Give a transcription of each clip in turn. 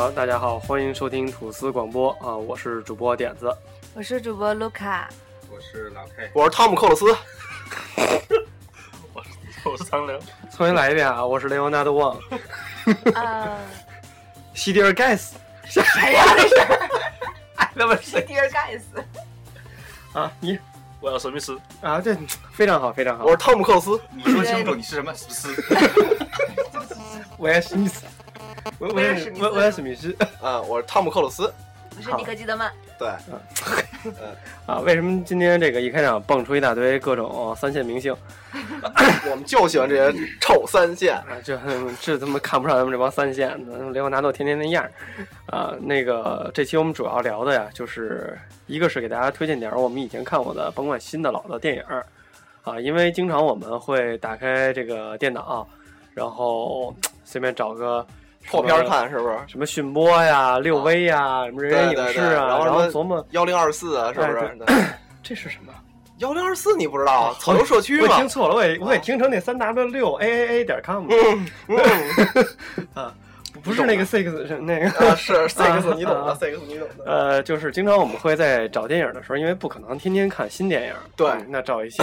好，大家好，欢迎收听吐司广播啊，我是主播点子。我是主播卢卡，我是老 K，我是汤姆克鲁斯，我是我是苍凉。重新来一遍啊，我是雷欧纳多旺，啊，西迪尔盖斯谁 呀？这是那么谁迪尔盖斯。啊？你我要史密斯，啊，这非常好，非常好。我是汤姆克鲁斯。你说清楚你是什么？史密斯。威尔史密斯，威威尔威尔史密斯威威尔史密斯啊，我是汤姆克鲁斯。我是尼克基德曼，对，啊，为什么今天这个一开场蹦出一大堆各种三线明星 我们就喜欢这些臭三线。啊？这这他妈看不上咱们这帮三线的，雷欧纳多天天那样儿啊。那个这期我们主要聊的呀，就是一个是给大家推荐点儿我们以前看过的，甭管新的老的电影儿啊，因为经常我们会打开这个电脑，然后随便找个破片儿看是不是？什么讯播呀、六微呀、什么人人影视啊，然后琢磨幺零二四啊，是不是 这是什么？幺零二四你不知道啊？草游社区嘛我听。错了，我也我也听成那三 w 六 a a a 点 com 了 不是那个 six 是那个。啊，是 six 你懂的啊，six 你懂的。呃，就是经常我们会在找电影的时候，因为不可能天天看新电影，对嗯那找一些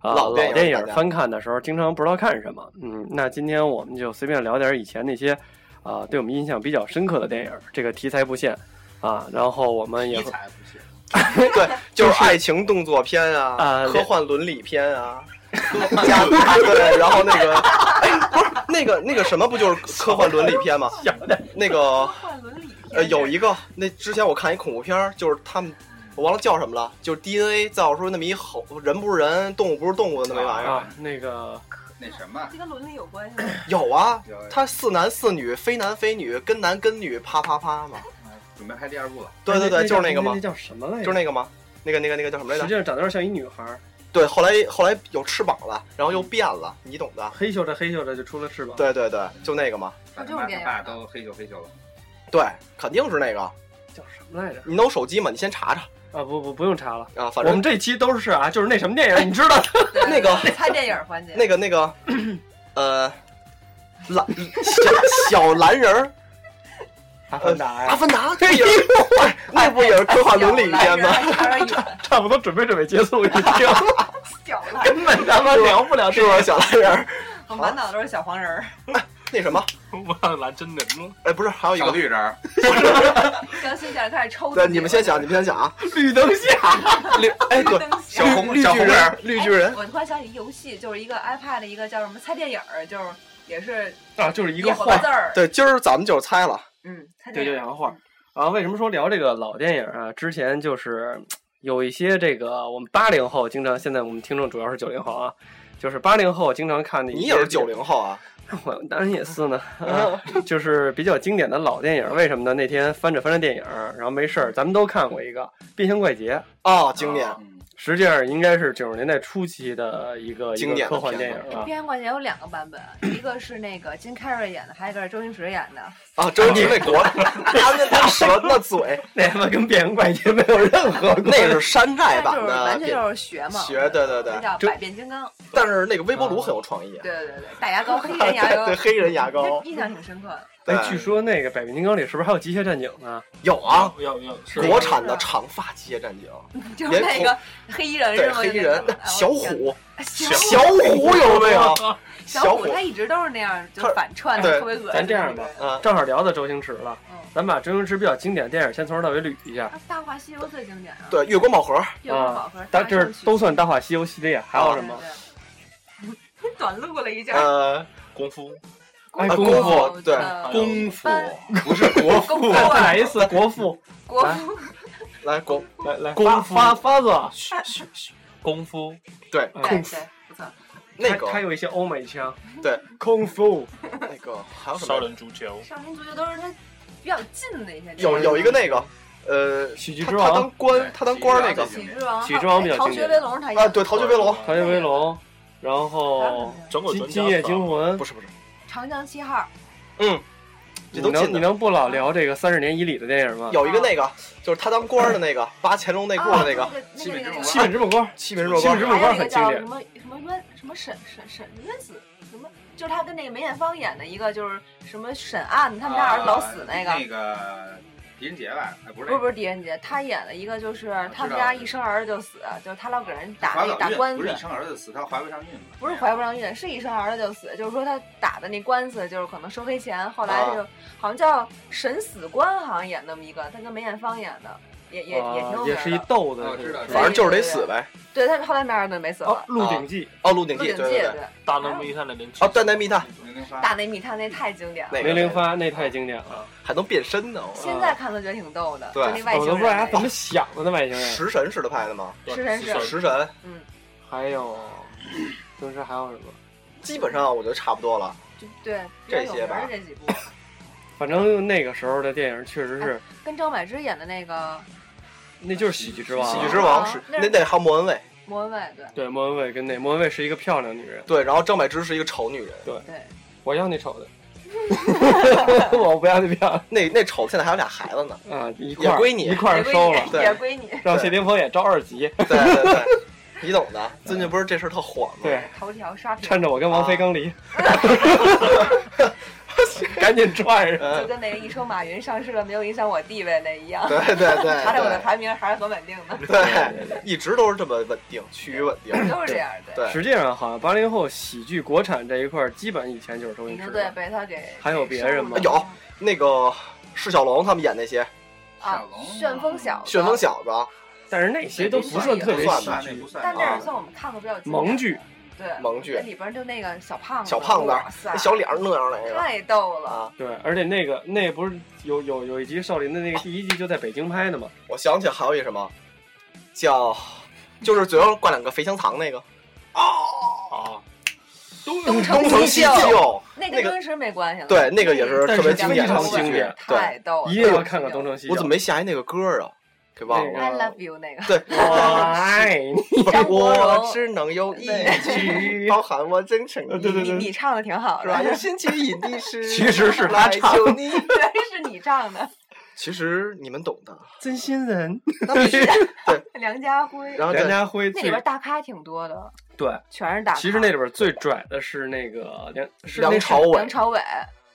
啊老电影翻看的时候，经常不知道看什么。嗯，那今天我们就随便聊点以前那些啊对我们印象比较深刻的电影，这个题材不限啊，然后我们也题材不限，对，就是爱情动作片啊啊，科幻伦理片啊，加对，然后那个，哎，不是那个那个什么，不就是科幻伦理片吗？那个换伦理呃，有一个那之前我看一恐怖片，就是他们我忘了叫什么了，就是 DNA 造出那么一猴人不是人，动物不是动物的那么一玩意儿。啊那个那什么，这跟伦理有关系吗？有啊，他四男四女，非男非女，跟男跟女，啪啪啪嘛。准备拍第二部了。对对对，就是那个嘛那，叫什么来着？就是那个嘛，那个那个那个叫什么来着？实际上长得有点像一女孩，对，后来后来有翅膀了，然后又变了，你懂的。黑咻着黑咻着就出了翅膀。对对对，就那个嘛。他这种电影爸都黑咻黑咻了。对，肯定是那个。叫什么来着？你有手机吗？你先查查啊不不不用查了，啊，反正我们正这期都是啊，就是那什么电影，你知道？那个猜电影环节，那个那个，呃，蓝小小蓝人儿，阿凡达阿，凡达，电影，哎那不也是科幻伦理片吗？差，差不多准备准备结束，一听小蓝，根本他妈聊不了这个是不是小蓝人儿？我满脑都是小黄人儿。那什么，我蓝真人了。哎，不是，还有一个，绿人儿，刚心点开始抽。对，你们先想，你们先想啊，绿灯下，绿，哎，对，小红绿巨人小红人，，绿巨人哎，我突然想起一游戏，就是一个 iPad 的一个叫什么猜电影儿，就是也是啊，就是一一个画字儿，对，今儿咱们就是猜了，嗯，猜对，电影就两个画。啊，为什么说聊这个老电影啊？之前就是有一些这个我们八零后经常，现在我们听众主要是九零后啊，就是八零后经常看的一些。你也是九，零后啊？我当然也是呢。啊，就是比较经典的老电影，为什么呢？那天翻着翻着电影，然后没事儿，咱们都看过一个《变形怪杰》，哦，经典，嗯实际上应该是九十年代初期的一个经典科幻电影啊。变形怪侠有两个版本，一个是那个金凯瑞演的，还有一个是周星驰演的。啊，周星驰那国，他那那舌那嘴，那他妈跟变形怪杰没有任何关系。那是山寨版但就是完，全就是学嘛，学对对对那叫百变金刚。但是那个微波炉很有创意啊，对对对，大牙膏、黑人牙膏 对，黑人牙膏，印象挺深刻的。哎，据说那个《百变金刚》里是不是还有机械战警呢？有啊，国产的长发机械战警，就是那个黑衣人是吗？黑衣人小，虎，哎小虎有没有？小虎虎他一直都是那样，就他反串对的，特别恶心。咱这样吧嗯，正好聊到周星驰了嗯，咱把周星驰比较经典的电影先从头到尾捋一下。啊，《大话西游》最经典啊，对，月光宝盒，月光宝盒啊，，但这是都算《大话西游》系列，还有什么？短路了一下，呃，功夫，啊哎功夫夫对。功夫。不是 国父再来一次国父，国父来国来来，功夫。发发子，功夫，对。对功夫。对，不错。那个。他他有一些欧美腔，对。功夫，那个还有什么？少？林足球，少林足球都是他比较近的一些。有有一个那个，呃，喜剧之王他当官，他当官那个喜喜剧之王，喜剧之王比较逃经典。学威龙他演啊，对，逃学威龙，逃学威龙，然后什么呀整个今今夜惊魂。不。是不是，长江七号，嗯，这你。能你能不老聊这个三十年以里的电影吗？有一个那个，就是他当官的那个，扒乾隆内裤的那个。啊，那个那个七品芝麻官，七品芝麻官七品芝，麻官还有一个很经典。叫什。么什么冤什么审审审冤死什么，就是他跟那个梅艳芳演的一个就是什么审案，他们家儿子老死那个，那个狄仁杰吧？哎，不是不是不是狄仁杰，他演了一个就是他们家一生儿子就死，就是他老给人打那打官司不是一，生儿子死，他怀不上孕嘛？不是怀不上孕，是一生儿子就死，就是说他打的那官司就是可能收黑钱，后来就好像叫审死官，好像演那么一个，他跟梅艳芳演的，也也也挺也是一的。逗的反正就是得死呗。对但是后来没儿子没死哦，了，《鹿鼎记。哦，《鹿鼎记》鼎记对对对，大内密探的零哦，大内密探。零零发。大内密探那太经典了，那》，个。梅林发那太经典了，还能变身呢，现在看都觉得挺逗的，对。就那外我都不知道他怎么想的那外星人。食神似的拍的吗？食神是食神。嗯，还有，就是还有什么？基本上我觉得差不多了。就对比较有名这些吧。儿这几部，反正那个时候的电影确实是，跟张柏芝演的那个那就是喜剧之王啊。喜剧之王是啊那那那还有莫文蔚，莫文蔚，对。对，莫文蔚跟那莫文蔚是一个漂亮女人，对，然后张柏芝是一个丑女人，对，对。我要那丑的，我不要那漂亮那那丑现在还有俩孩子呢。啊，一块归你一块儿收了，对也归你，让谢霆锋也招二级，对对对，你懂的。最近不是这事儿特火吗？对，头条刷屏，趁着我跟王菲刚离，赶紧串上。就嗯，跟那个一说马云上市了没有影响我地位那一样，对对对 而且我的排名还是很稳定的，对，一直都是这么稳定，趋于稳定。都是这样的。对，实际上，好像八零后喜剧国产这一块，基本以前就是周星驰。对对，被他给还有别人吗？有那个释小龙他们演那些。啊，旋风小子旋风，小子、但是那些都不算特别喜剧。但那啊也算我们看过比较萌剧。对萌剧那里边就那个小胖子，小胖子那小脸儿那样那个太逗了。啊，对，而且那个那不是有有有一集少林的那个第一季就在北京拍的吗？我想起还有一什么叫，就是嘴上挂两个肥香肠那个哦，东东成成西西就，那个跟周星驰没关系了。对那个也是特别经典非常经典太逗了，一定要看看《东成西就》。我怎么没下一那个歌啊？给忘了。I love you 那个？对，我爱你？不是张国荣我只能用一句，包含我真诚意。对对对你你唱的挺好是吧？的，有兴趣一定是，其实是他来唱求你。原来是你唱的，其实你们懂的。真心人，对梁家辉。然后梁家辉那里最边大咖挺多的，对，全是大咖。其实那里边最拽的是那个梁是梁朝伟梁，朝伟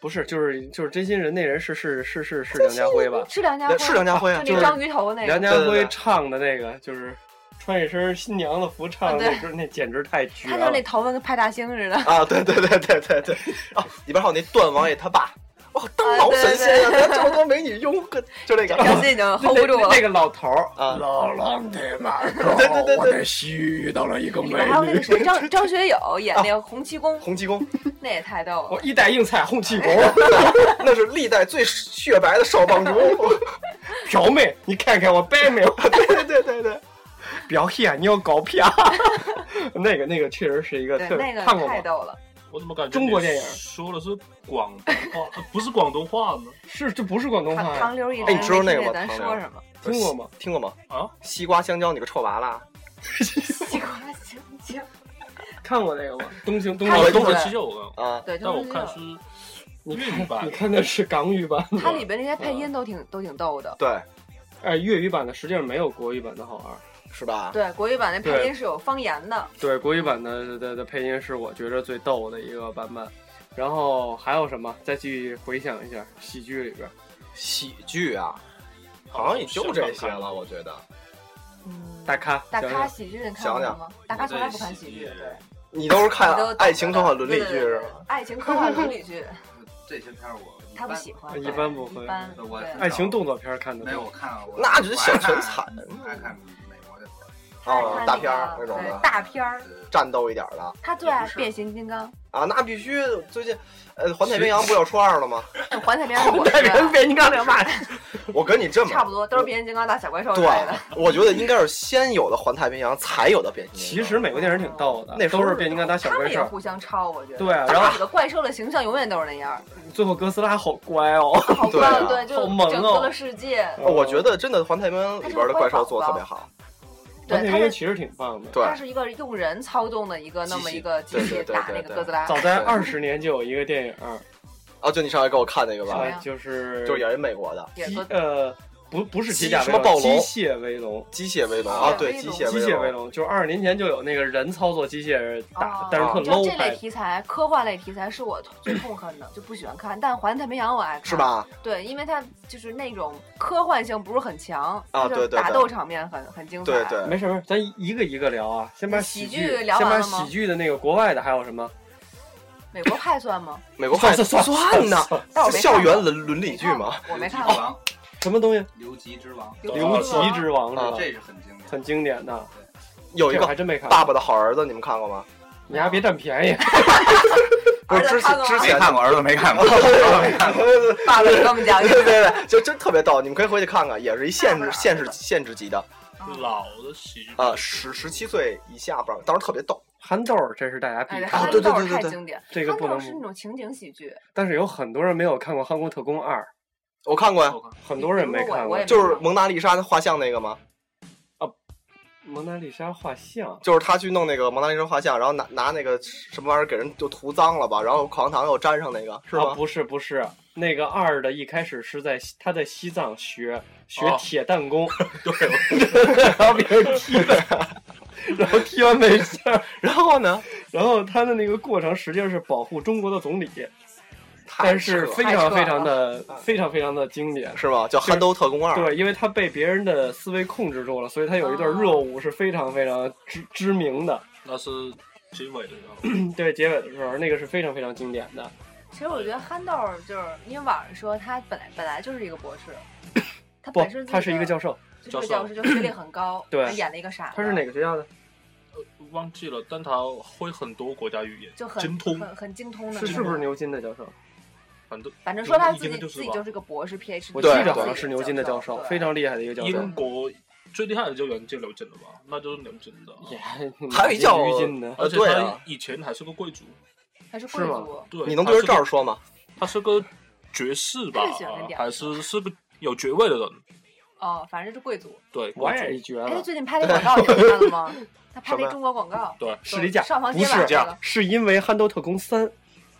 不是就是就是真心人那人是是是是是梁家辉吧？是梁家辉，是梁家辉啊就是章鱼头那个。梁家辉唱的那个就是穿一身新娘子服唱的啊那歌，那简直太绝他就是那。头发跟派大星似的，啊，对对对对对对，啊，里边还有那段王爷他爸，哇，当老神仙了，啊对对这么多美女拥个，就那个张欣已经 hold 不住了那。个老头儿啊老狼的马对对对对我的戏遇到了一个美里边还有那个女，谁，张张学友演那个洪七公，洪七公，那也太逗了。我一代硬菜洪七公，那是历代最雪白的少帮主。表妹，你看看我白没有？对对对对对，表现你要高票。那个那个确实是一个那个看过吗？太逗了。我怎么感觉中国电影说的是广东话，呃不是广东话呢？是这不是广东话呀？唐刘一哎你知道那个吗咱说什么？听过吗？听过吗？啊，西瓜香蕉，你个臭娃娃，西瓜香蕉，看过那个吗？东京东他哦，京东对成西就我，啊，对，但我就是看是粤语版你看的是港语版的，它里边那些配音都挺都挺逗的。对，哎，粤语版的实际上没有国语版的好玩。是吧？对，国语版那配音是有方言的，对，国语版的的的配音是我觉着最逗的一个版本。然后还有什么？再去回想一下喜剧里边，喜剧啊，好像也就这些了，我觉得。嗯，大咖，大咖喜剧你看过想想吗？大咖从来不看喜剧，我对，你都是看爱情科幻伦理剧是吗？爱情科幻伦理剧，这些片儿我一他不般喜欢，一般不会一般我爱情动作片看的没有我多。看了，那就是小全惨爱看。哦，大片儿那种的，大片儿，战斗一点的他最爱变形金刚，啊，那必须。最近，呃，环太平洋不要出二了吗？哎环太平洋是我最爱太平洋变形金刚两把，我跟你这么差不多都是变形金刚打小怪兽对。，我觉得应该是先有的环太平洋，才有的变形金其。实美国电影挺逗的，那都是变形金刚打小怪兽。他们也互相抄，我觉得。对啊然后这几个怪兽的形象永远都是那样，最后哥斯拉好乖哦，好对啊棒，对，就好萌哦拯救了世界。呃我觉得真的环太平洋里边的怪兽做的特别好。对，环太他是其实挺棒的。对。它是一个用人操纵的一个那么一个机对器打对对对对那个哥斯拉。早在二十年就有一个电影，啊，就你上来给我看那个吧。就是就是也是美国的。呃不不是机机甲什么暴龙机械威龙。机械威龙啊，对，机械机械机械威龙。就是二十年前就有那个人操作机械人打，哦但是特 low 这类。题材，科幻类题材是我最痛恨的，就不喜欢看。但《环太平洋》我爱看，是？吧？对，因为它就是那种科幻性不是很强，啊就是对对对打斗场面很很精彩。对对，没事没事，咱一个一个聊啊。先把喜剧剧聊先把完了吗喜剧的那个国外的还有什么？美国派算吗？美国派算算呢，但我校园伦伦理剧吗。我没看过。什么东西？留级之王，流留级级之王是啊吧？这是很经典。很经典的。有一个还真没看。爸爸的好儿子，你们看过吗？你还别占便宜。不是之前之前看过，儿子没看过，儿子没看过。爸爸给我们讲对讲。对对，就真特别逗，你们可以回去看看，也是一限制限制限制级的老的喜剧啊，十十七岁以下不让，当时特别逗。憨豆儿，这是大家必哎，看对对对对对经典，这个不能是那种情景喜剧，但是有很多人没有看过《韩国特工二》，我看过呀。很多人没看过。就是蒙娜丽莎的画像那个吗？啊蒙娜丽莎画像，就是他去弄那个蒙娜丽莎画像，然后拿拿那个什么玩意儿给人就涂脏了吧，然后口香糖又粘上那个，是吗？啊不是不是，那个二的一开始是在他在西藏学学哦。铁弹功，对，然后别人踢他，然后踢完没事儿，然后呢？然后他的那个过程实际上是保护中国的总理，太但是非常非常的非常非常的经典。是吗？叫《憨豆特工二》。对，因为他被别人的思维控制住了，所以他有一段热舞是非常非常知知名的。那是结尾的时候，对，结尾的时候那个是非常非常经典的。其实我觉得憨豆就是因为网上说他本来本来就是一个博士，他不本身，他是一个教授，授，就是个教授，就学历很高，对他演了一个傻，他是哪个学校的？忘记了，但他会很多国家语言，就很精通，很很精通的，是是不是？牛津的教授？反正反正说他自己自己就是个博士 PhD，我记得好像是牛津的教授，非常厉害的一个教授。英。国最厉害的就人就牛津了吧？那就是牛津的，也还有一叫牛津的，而且他以前还是个贵族，还是贵族，对，你能对着这儿说吗？他是个爵士吧还是是个有爵位的人？哦，反正是贵族。对，我贵族。哎，他也觉得最近拍的广告你们看了吗？他拍什么的中国广告，对，士力架上房不是是因为《憨豆特工三》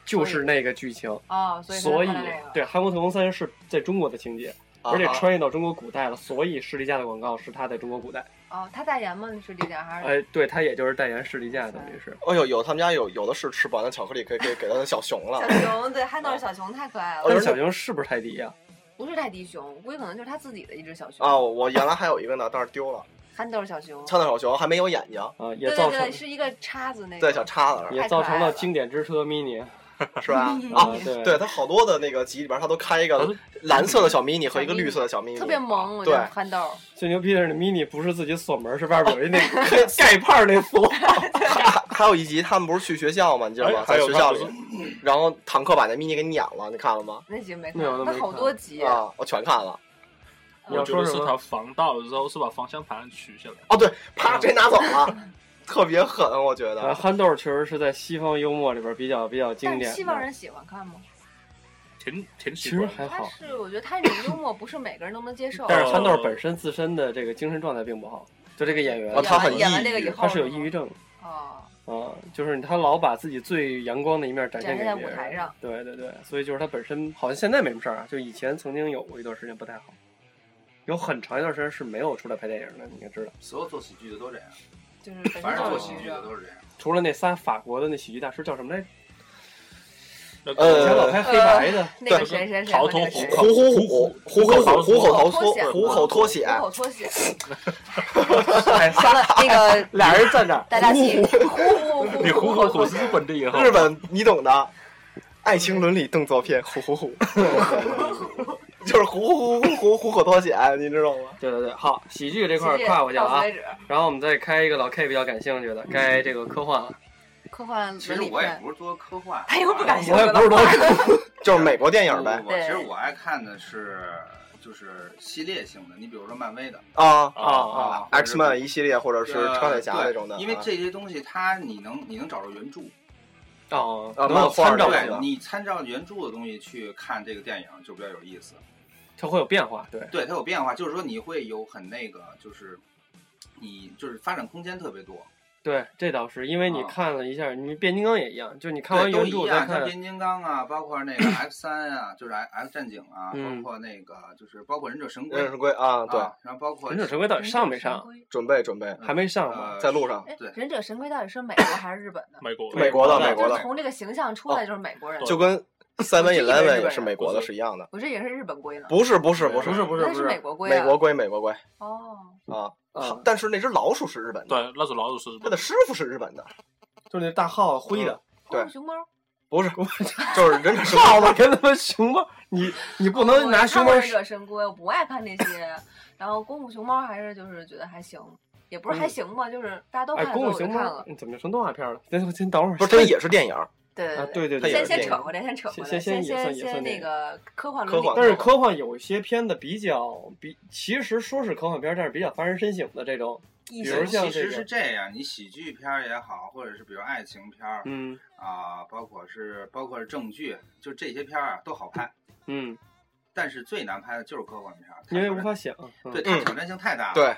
就是那个剧情，哦，所以对《韩国特工三》是在中国的情节，而且啊穿越到中国古代了，所以士力架的广告是他在中国古代。哦，他代言吗？士力架还是？哎，对他也就是代言士力架，等于是。哦呦，有他们家有有的是吃不完的巧克力，可以可以给他的小熊了。小熊对憨豆小熊太可爱了，哦但是小熊是不是泰迪呀？不是泰迪熊，估计可能就是他自己的一只小熊啊，我我原来还有一个呢，但是丢了。憨豆小熊。憨豆小熊还没有眼睛，啊，也造成对对对，是一个叉子那个。对，小叉子也造成了经典之车 mini 是吧？嗯啊，啊，对对，它好多的那个集里边，它都开一个蓝色的小 mini 和一个绿色的小 mini，特别萌，我觉对得憨豆。最牛逼的是那 mini 不是自己锁门，是外边有一那个 盖帕儿那锁。还 还有一集，他们不是去学校吗？你知道吗？在学校里，然后坦克把那 mini 给撵了，你看了吗？那集没看那好多集。啊，我全看了。你要我觉得说什么是他防盗的时候是把方向盘取下来，哦，对，啪，直接拿走了，特别狠，我觉呃，得。憨豆确实是在西方幽默里边比较比较经典的。西方人喜欢看吗？挺挺其实喜欢。他还好，是我觉得他这种幽默不是每个人都能接受。但是憨豆本身自身的这个精神状态并不好。就这个演员哦，他很演完抑郁这个以后他是有抑郁症哦，啊，就是他老把自己最阳光的一面展现在给别人。舞台上。对对对，所以就是他本身好像现在没什么事儿啊，就以前曾经有过一段时间不太好，有很长一段时间是没有出来拍电影的，你应该知道。所有做喜剧的都这样，就是 反正做喜剧的都是这样。除了那仨法国的那喜剧大师叫什么来呃老拍黑白的，那个谁谁谁逃脱虎虎虎虎虎口虎虎口逃脱。虎口脱险，虎口脱血。哎，完了，那个俩人站这儿，大家你虎口虎是日本的日本你懂的，爱情伦理动作片，虎虎虎，就是虎虎虎虎虎口脱险，你知道吗？对对对，好，喜剧这块儿跨过去了啊。然后我们再开一个老 K 比较感兴趣的，该这个科幻了。科幻其实我也不是多科幻，他又不感兴我趣了。也不是多 就是美国电影呗不。不不对其实我爱看的是就是系列性的，你比如说漫威的啊啊啊，，X Man 一系列或者是呃钢铁侠那种的，因为啊这些东西它你能你能找着原著，哦，啊能参照你参照原著的东西去看这个电影就比较有意思。它会有变化，对。对，它有变化，就是说你会有很那个，就是你就是发展空间特别多。对，这倒是，因为你啊看了一下，你变形金刚也一样，就你看完原著再一样，像看，变形金刚啊，包括那个 F 三啊，就是 X X 战警啊，嗯包括那个就是包括忍者神龟忍者神龟啊，对，啊，然后包括忍者神龟到底上没上？准备准备，还没上嘛？呃在路上忍者神龟到底是美国还是日本的？美国美国的美国的，就是从这个形象出来就是美国人，对就跟 Seven Eleven 也是美国的是是一样的，我这也是日本龟呢。不是不是不是不是不是那是不是美国龟啊。美国龟美国龟哦，啊啊，但是那只老鼠是日本的，对，那只老鼠是日本它的师傅是日本的，就是那大耗子灰的对哦熊猫。不是，就是忍者神龟。耗子跟他们熊猫，你你不能拿熊猫我看过忍者神龟，我不爱看那些。然后功夫熊猫还是就是觉得还行，也不是还行吧，就是大家都哎，看功夫熊猫了。你怎么就成动画片了？先先等会儿，不是，这也是电影，对啊，对对对，先先扯回来，先扯回来，先先先先那个科幻科幻但是科幻有一些片子比较比，其实说是科幻片，但是比较发人深省的这种，比如像这其实是，这样，你喜剧片儿也好，或者是比如爱情片儿嗯。啊，包括是包括是正剧，就这些片儿啊都好拍，嗯，但是最难拍的就是科幻片儿，因为无法想，嗯。对它挑战性太大了。对，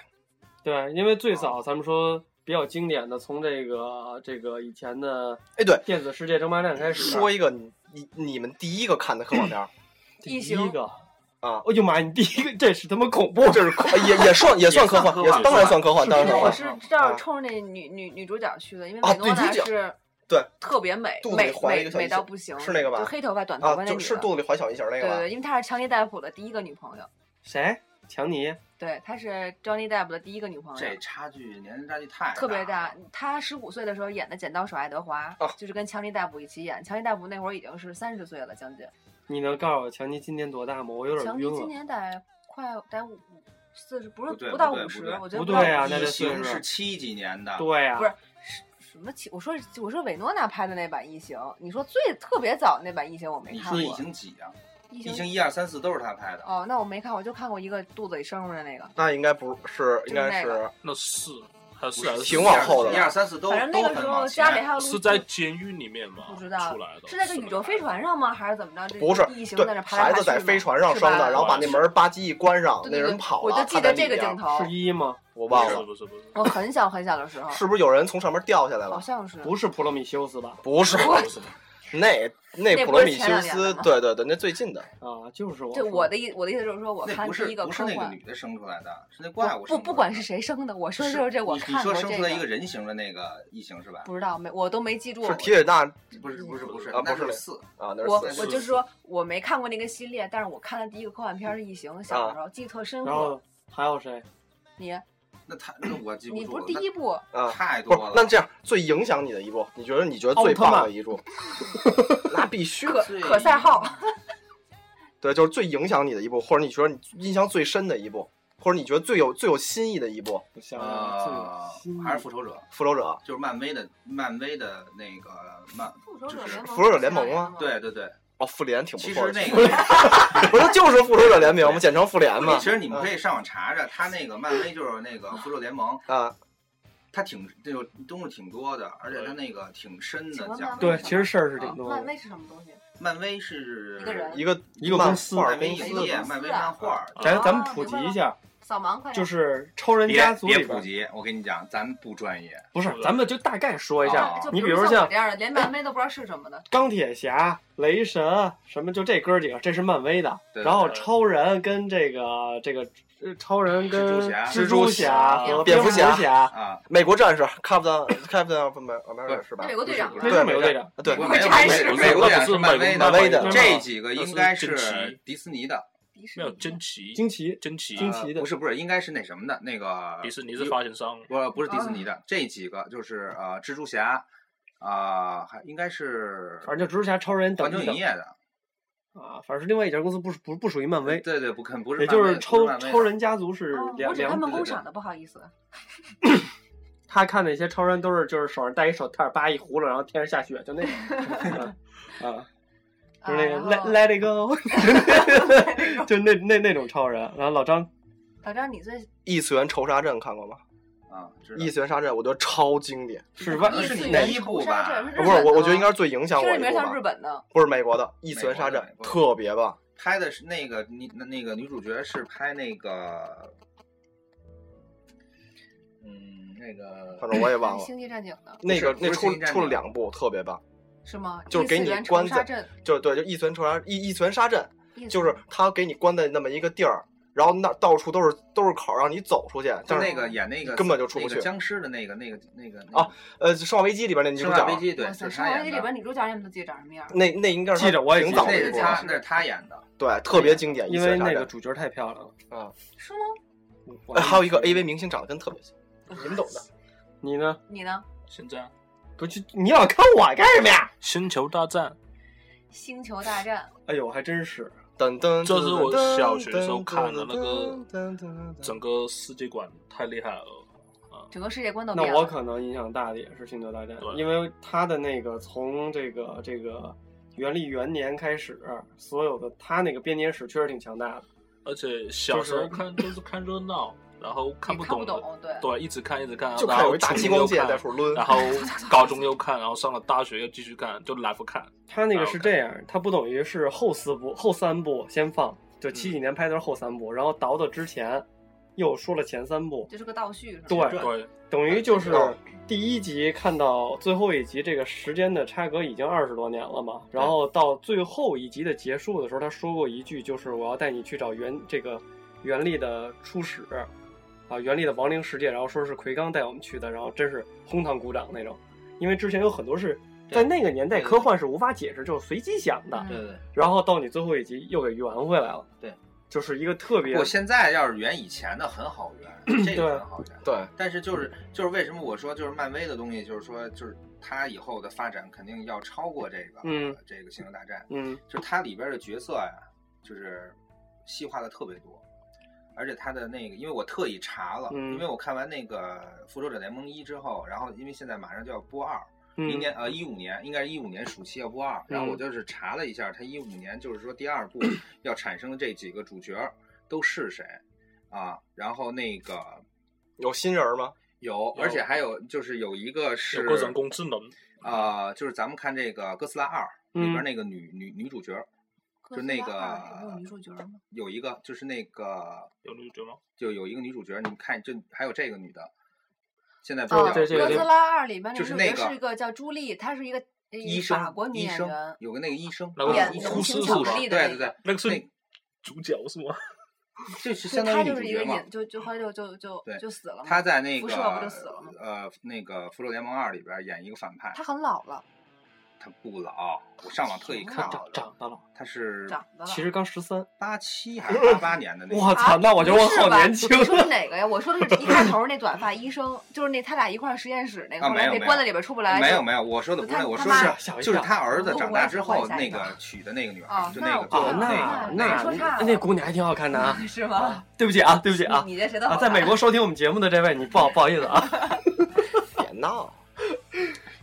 对，因为最早咱们说比较经典的，从这个这个以前的哎对，电子世界争霸战开始，说一个你你你们第一个看的科幻片儿，第一个。啊哎呦妈，你第一个这是他妈恐怖，这是科也也算也算科幻，也然算科幻，当然我。是这样啊冲着那女女女主角去的，因为啊美诺娜女主角是对。特别美肚，子里美美美怀一个小异形到不行，是那个吧就黑头发短？头发啊，就那女的，是肚子里怀小异形那个对对，因为她是强尼戴普的第一个女朋友，谁？强尼？对，她是 Johnny Depp 的第一个女朋友。这差距年龄差距太特别大了。，她十五岁的时候演的《剪刀手爱德华》啊就是跟强尼戴普一起演。强尼戴普那会儿已经是三十岁了，将近。你能告诉我强尼今年多大吗？我有点强尼今。年得快得五四十，不是不对到五十我觉得不对啊那这异形是七几年的，对呀、不是什么起？我说我说韦诺娜拍的那版《异形》，你说最特别早那版《异形》我没看过你说异看过。形几啊？异异形一二三四都是他拍的。哦，那我没看，我就看过一个肚子里生出来那个。那应该不是，应该是那个那是还不是是还是挺往后的一二三四都反正那个时候都很往前家里还有录是在监狱里面吗？不知道出来的，是在个宇宙飞船上吗？还是怎么着？这不是异形对在那爬孩子在飞船上生的，然后把那门吧唧一关上，那人跑了，我就记得这个镜，头是。一吗？我忘了，不是不是我很小很小的时候，是不是有人从上面掉下来了？好像是不是普罗米修斯吧？不是，不是，那那那普罗米修斯对对对，那最近的。啊，就是我对我的意我的意思就是说，我看第一个不是那个女的生出来的，是那怪物不。不管是谁生的，我说的就是这，我你看过这你说生出来一个人形的那个异形是吧？不知道没我都没记住。是铁血大不是不是不是啊不是四。啊，那是四我就是说我没看过那个系列，但是我看的第一个科幻片是《异形》，小时候记得特深刻然后。还有谁？你那他那我记不住。你不是第一部啊，太多了。那这样最影响你的一部，你觉得你觉得最棒的一部，那必须可最可赛号，对，就是最影响你的一部，或者你觉得你印象最深的一部，或者你觉得最有最有新意的一部，我想想，呃最有新还是复仇者，复仇者。就是漫威的漫威的那个漫。复仇者就是联盟，复仇者联盟吗对对对，哦，复联挺不错的。实那个不是就是复仇者联盟吗？简称复联嘛。其实你们可以上网查查，他那个漫威就是那个复仇者联盟，啊，他挺这个东西挺多的，而且他那个挺深的讲的。对，其实事儿是挺多。漫威是什么东西？漫威是一个人一个一个公司漫威影业、漫威漫画，咱咱们普及一下，扫盲快点。就是超人家族里普及，我跟你讲，咱不专业。不是，咱们就大概说一下你比如如像我这样的，连漫威都不知道是什么的。钢铁侠、雷神什么，就这哥几个，这是漫威的。对然后对超人跟这个这个呃超人跟蜘蛛侠蜘蛛侠和蝠蝙蝠侠侠，啊，美国战士 Captain Captain of America 是吧那？美国队长对是美国队长。对不，没有战士美美国队长是漫威漫威的这几个应该是奇迪士尼的，迪士尼惊奇，惊奇惊奇，惊奇的呃不是不是，应该是那什么的，那个迪士尼是发行商，不不是迪士尼的，这几个就是呃蜘蛛侠，啊还应该是反正就蜘蛛侠、超人等环球一等影业的，啊，反正是另外一家公司，不是不不属于漫威，对对不肯不是也就是超超人家族是哦两两我只看梦对对工厂的，不好意思。他看那些超人都是就是手上戴一手套，叭一葫芦，然后天上下雪，就那 啊，就是那个啊 Let Let It Go，就那那那种超人。然后老张老张，你最异次元仇杀阵看过吗？啊，异次元杀阵我觉得超经典，是外可能是第一部吧不是我我觉得应该是最影响我的一部吧，像日本的，不是美国的异次元杀阵特别棒，拍的是那个你那那个女主角是拍那个，嗯，那个反正我也忘了。星际战警的那个那出出了两部特别棒，是吗？就是给你关在仇杀阵，就对，就异次元仇杀异异次元杀阵，就是他给你关在那么一个地儿，然后那到处都是都是口儿让你走出去，就是那个演那个根本就出不去那个僵尸的那个那个那个啊，呃，《生化危机》里边那女主角生化，危机对，生化危机里边女主角你们都记得长什么样？那那应该是记着我也挺早的，那是他那是他演的，对，特别经典。因为那个个主角太漂亮了啊，是吗？哎还有一个 AV 明星长得跟特别像，你们懂的。你呢？你呢？现在不是你老看我干什么呀？星球大战，星球大战，哎呦，还真是。噔噔，这是我噔小学时候看的那个整个世界观太厉害了啊！整个世界观都那变了。我可能影响大的也是《星球大战》，因为他的那个从这个这个元历元年开始，所有的他那个编年史确实挺强大的。而且小时候看就是看热闹，然后看不懂对。对，一直看一直看，就然后看有一大初中又激光剑看在处抡，然后高中又看，然后上了大学又继续看，就来回看。他那个是这样，他不等于是后四部、后三部先放，就七几年拍的是后三部，然后倒到之前又说了前三部，这是个倒叙，对。对，等于就是哦第一集看到最后一集，这个时间的差隔已经二十多年了嘛。然后到最后一集的结束的时候，他说过一句，就是我要带你去找原这个原力的初始，啊，原力的亡灵世界。然后说是奎刚带我们去的，然后真是哄堂鼓掌那种。因为之前有很多是在那个年代科幻是无法解释，就是随机想的。嗯对对。然后到你最后一集又给圆回来了。对，就是一个特别不，现在要是圆以前的很好圆，这个很好圆。对，但是就是就是为什么我说就是漫威的东西，就是说就是它以后的发展肯定要超过这个，嗯这个星球大战，嗯就是它里边的角色呀，就是细化的特别多，而且它的那个，因为我特意查了，嗯因为我看完那个《复仇者联盟一》之后，然后因为现在马上就要播二，明嗯年呃一五年应该是一五年暑期要播二，然后我就是查了一下，它一五年就是说第二部 要产生的这几个主角都是谁啊？然后那个有新人吗？有，而且还有就是有一个是人工智能，啊，就是咱们看这个《哥斯拉二》里嗯边那个女女女主角，就那个女主角吗？有一个就是那个有女主角吗？就有一个女主角，你们看就还有这个女的，现在不是，这个哥斯拉二里边那女主就是那个角是一个叫朱莉，她是一个呃医生法国女演员，有个那个医生，那个演医生护士同情巧是吧克力的对对对，那个是那主角是吗？就是相当于就是一个主角嘛。演，就就后来就就就就死了嘛。她在那个辐射不就死了吗呃那个《复仇联盟二》里边演一个反派，他很老了，她不老，我上网特意看了，长得了，他是长得了。其实刚十三。八七还是八八年的那个。我操，那我觉得我好年轻你说的哪个呀？我说的是一开头那短发医生，就是那他俩一块儿实验室那个，后来啊没有没有被关在里边出不来。没有没有，我说的不是，我说是就是他儿子长大之后那个娶的那个女啊孩，就那个那哦，那那姑娘还挺好看的啊！是吗？对不起啊，对不起啊你你这谁在美国收听我们节目的这位，你不好不好意思啊。别闹，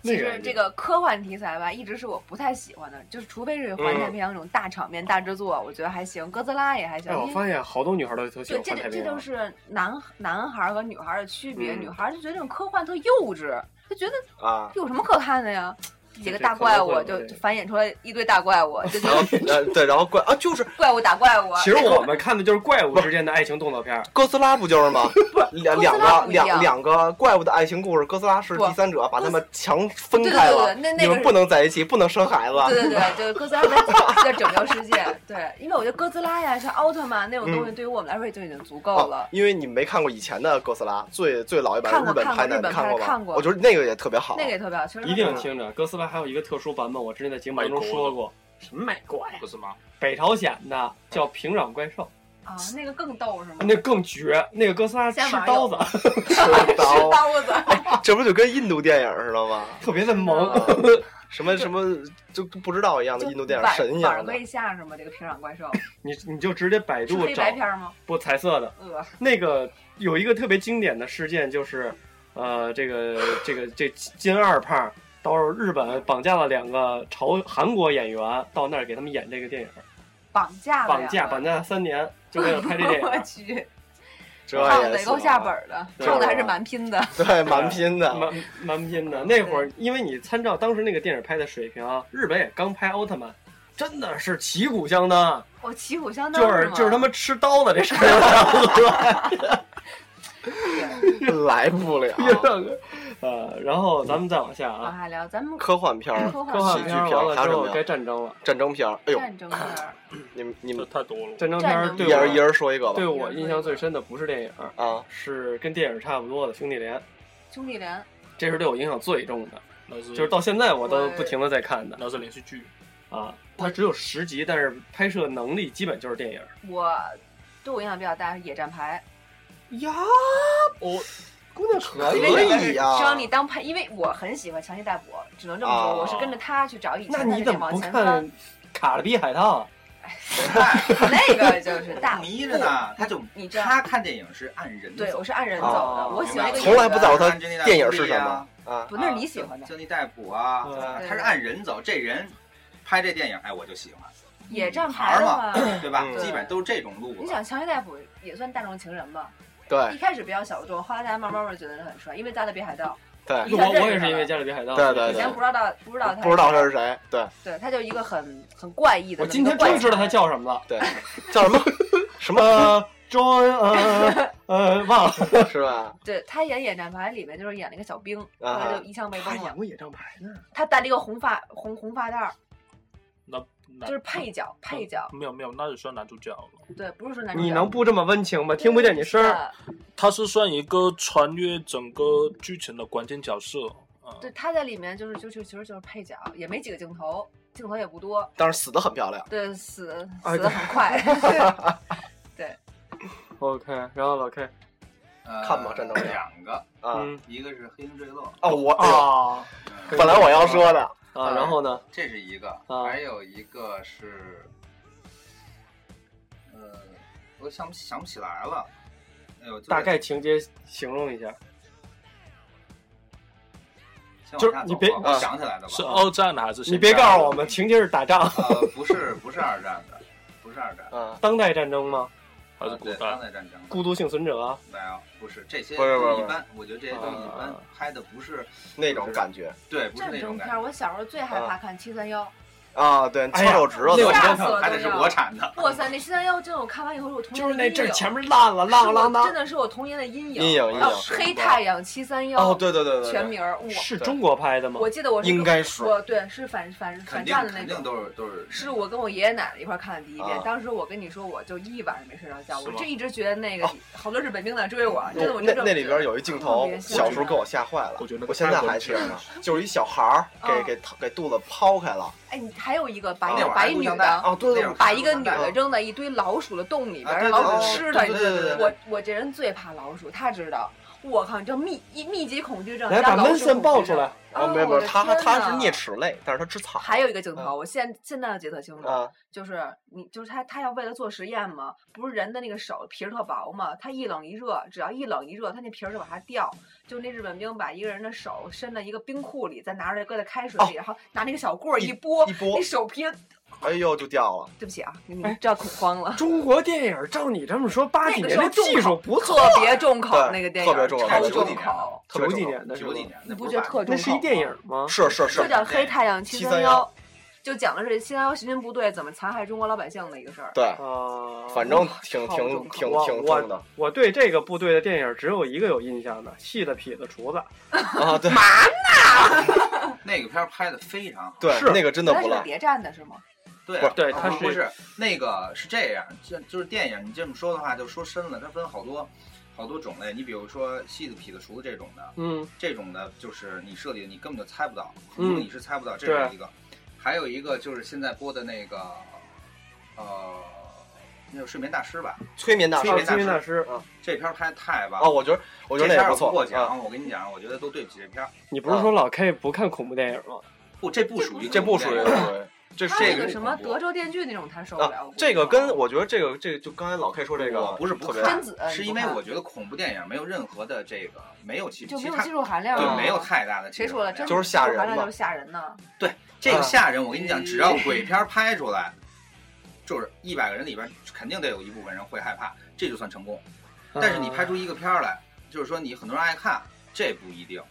其那个实这个科幻题材吧，一直是我不太喜欢的，就是除非是环太平洋那种大场面、大制作，我觉得还行。哥斯拉也还行。哎，我发现好多女孩都特喜对，欢这这。就是男男孩儿和女孩儿的区别。嗯女孩儿就觉得这种科幻特幼稚，就觉得啊，有什么可看的呀？几个大怪物就就繁衍出来一堆大怪物，就然后呃对，然后怪啊就是 怪物打怪物。其实我们看的就是怪物之间的爱情动作片。哥斯拉不就是吗？两两个两两个怪物的爱情故事，哥斯拉是第三者，把他们强分开了对对，那那你们不能在一起，不能生孩子。对对对，就是哥斯拉在在拯救世界。对，因为我觉得哥斯拉呀，像奥特曼那种东西，对于我们来说就已经足够哦了。因为你没看过以前的哥斯拉，最最老一版日本拍的，看过日本你看过吗？拍看过我觉得那个也特别好。那个也特别好，其实一定听着，哥斯拉还有一个特殊版本，我之前在节目当中说过，什么美国呀？不是吗？北朝鲜的叫平壤怪兽，啊，那个更逗是吗？那更绝。那个哥斯拉吃刀子，吃吃刀，刀子，这不就跟印度电影似的吗？特别的萌。什么什么就不知道一样的印度电影晚神一样的晚上可。以下是吗？这个平壤怪兽你你就直接百度是黑找白片吗？不彩色的呃，那个有一个特别经典的事件，就是呃，这个这个这金二胖到日本绑架了两个朝韩国演员，到那儿给他们演这个电影，绑架绑架绑架三年，就为了拍这电影 我。去，这胖也行子也够下本的，对胖子还是蛮拼的。对，蛮拼的。蛮蛮拼的。那会儿，因为你参照当时那个电影拍的水平啊，日本也刚拍奥特曼，真的是旗鼓相当，我旗鼓相当就是就是他妈吃刀子这事儿。来不了。呃，然后咱们再往下往啊，下聊，咱们科幻片儿、科科幻片儿喜剧片儿完了之后该还有什么呀？战争了。战争片儿。哎呦，战争片儿，你们你们太多了。战争片儿对一人一人说一个吧对。我印象最深的不是电影，啊，是跟电影差不多的《兄弟连》，兄弟连，这是对我影响最重的，就是到现在我都不停的在看的那是连续剧，啊。它只有十集，但是拍摄能力基本就是电影。我对我影响比较大是野战排，呀，我姑娘可因为那个是以呀。让你当配，因为我很喜欢强尼戴普，只能这么说，啊我是跟着他去找以前那的那些你怎么不往前翻看，《卡勒比海盗》啊？那个就是大 迷着呢，他就你知道他看电影是按人对，走我是按人走的，哦我喜欢这个从来不找他电影是什么啊啊。不，那是你喜欢的。珍妮戴普啊，他是按人走，这人拍这电影，哎，我就喜欢，野战牌嘛，对吧？嗯基本都是这种路子。你想强尼戴普也算大众情人吧？对一开始比较小众，后来大家慢慢慢觉得他很帅，因为《加勒比海盗对我我也是因为《加勒比海盗》对对以前不知道不知道他不知道他是谁。对对，他就一个很很怪异的我。今天终于知道他叫什么了。对，叫什么什么呃，John，呃呃，忘了。是吧？对他演《野战排》里面就是演了一个小兵，后来就一枪被崩了。过野战排呢。他戴了一个红发红红发带儿，就是配角 配角。没有没有，那就算男主角了。对，不是说男主角。你能不这么温情吗？听不见你声儿。他是算一个穿越整个剧情的关键角色。啊，对，他在里面就是就就其实就是配角，也没几个镜头，镜头也不多。但是死的很漂亮。对，死哎死的很快。对 OK，然后老 K，呃看吧战争片两个，啊嗯一个是《黑鹰坠落》，哦，我啊嗯本来我要说的，啊，然后呢？这是一个，啊还有一个是，呃，我想不想不起来了。哎呦，大概情节形容一下。就是你别想起来的吧？是二战的还是？你别告诉我们情节是打仗，呃，不是，不是二战的，不是二战，啊，当代战争吗？还是古代？战争。孤独幸存者啊？没有，不是这些不是不是都一般，我觉得这些都一般啊，拍的不是那种感觉对，不是战那种感觉。争片儿，我小时候最害怕看七三幺。啊，对，哎呀敲手指头那个的，吓死我还得是国产的，哇塞，那七三幺真的，我看完以后是我童年就是那阵前面烂了，啷啷当。是我真的是我童年的阴影。阴影阴啊影黑太阳七三幺。哦，对对对对，全名儿，我是中国拍的吗？我记得我是应该是我对是反反反战的那肯定。都是都是。是我跟我爷爷奶奶一块儿看的第一遍啊，当时我跟你说，我就一晚上没睡着觉，我这一直觉得那个好多日本兵在追我，真的，我那那里边有一镜头小时候给我吓坏了我觉得那，个我现在还记得呢，就是一小孩儿啊给给给肚子剖开了，哎，你还有一个把把一女的。把一个女啊的扔在一堆老鼠的洞里边，啊让老鼠吃它。对对对对我我这人最怕老鼠，他知道。我靠，你这密一密集恐惧症，来把闷加老鼠森抱出来。啊，没有没有，我的他他是啮齿类，但是它吃草还有一个镜头，我现现在要记得特清楚，啊，就是你就是他他要为了做实验嘛，不是人的那个手皮儿特薄嘛，他一冷一热，只要一冷一热，他那皮儿就往下掉。就那日本兵把一个人的手伸到一个冰库里，再拿出来搁在开水里，然后拿那个小棍儿一拨，一拨那手皮哎呦就掉了。对不起啊，你们这要恐慌了。中国电影，照你这么说，八几年的技术不错，特别重口对那个电影，特别重口超重重口。九几年的九几年，你不觉得特重口？那是一电影吗？是是是就，叫《黑太阳七三幺》，就讲的是七三幺行军部队怎么残害中国老百姓的一个事儿。对，啊，反正挺挺挺挺重的我对这个部队的电影只有一个有印象的，《戏的痞子厨子》。啊，对嘛呢 那个片儿拍的非常好。对是，那个真的不赖。谍战的是吗？对啊不是对它是啊不是那个是这样，就就是电影，你这么说的话就说深了，它分好多好多种类。你比如说戏子、痞子、厨子这种的，嗯，这种的就是你设计的，你根本就猜不到，嗯你是猜不到，这对是一个。还有一个就是现在播的那个，呃，那个睡眠大师吧，催眠大师催眠大师，啊这片儿拍的太棒哦，我觉得我觉得那不错啊。过奖，我跟你讲，我觉得都对不起这片儿。你不是说老 K 不看恐怖电影吗？不，这不属于这不属于恐怖电影对这他这个什么德州电锯那种他受不了啊。，这个跟我觉得这个这个就刚才老 K 说这个不是不特别看贞子是因为我觉得恐怖电影没有任何的这个没有其就没有技术含量啊。对没有太大的技谁说的？术含量就是吓人含量就是吓人呢。对这个啊吓人，我跟你讲，只要鬼片拍出来，就是一百个人里边肯定得有一部分人会害怕，这就算成功。但是你拍出一个片儿来，就是说你很多人爱看，这不一定，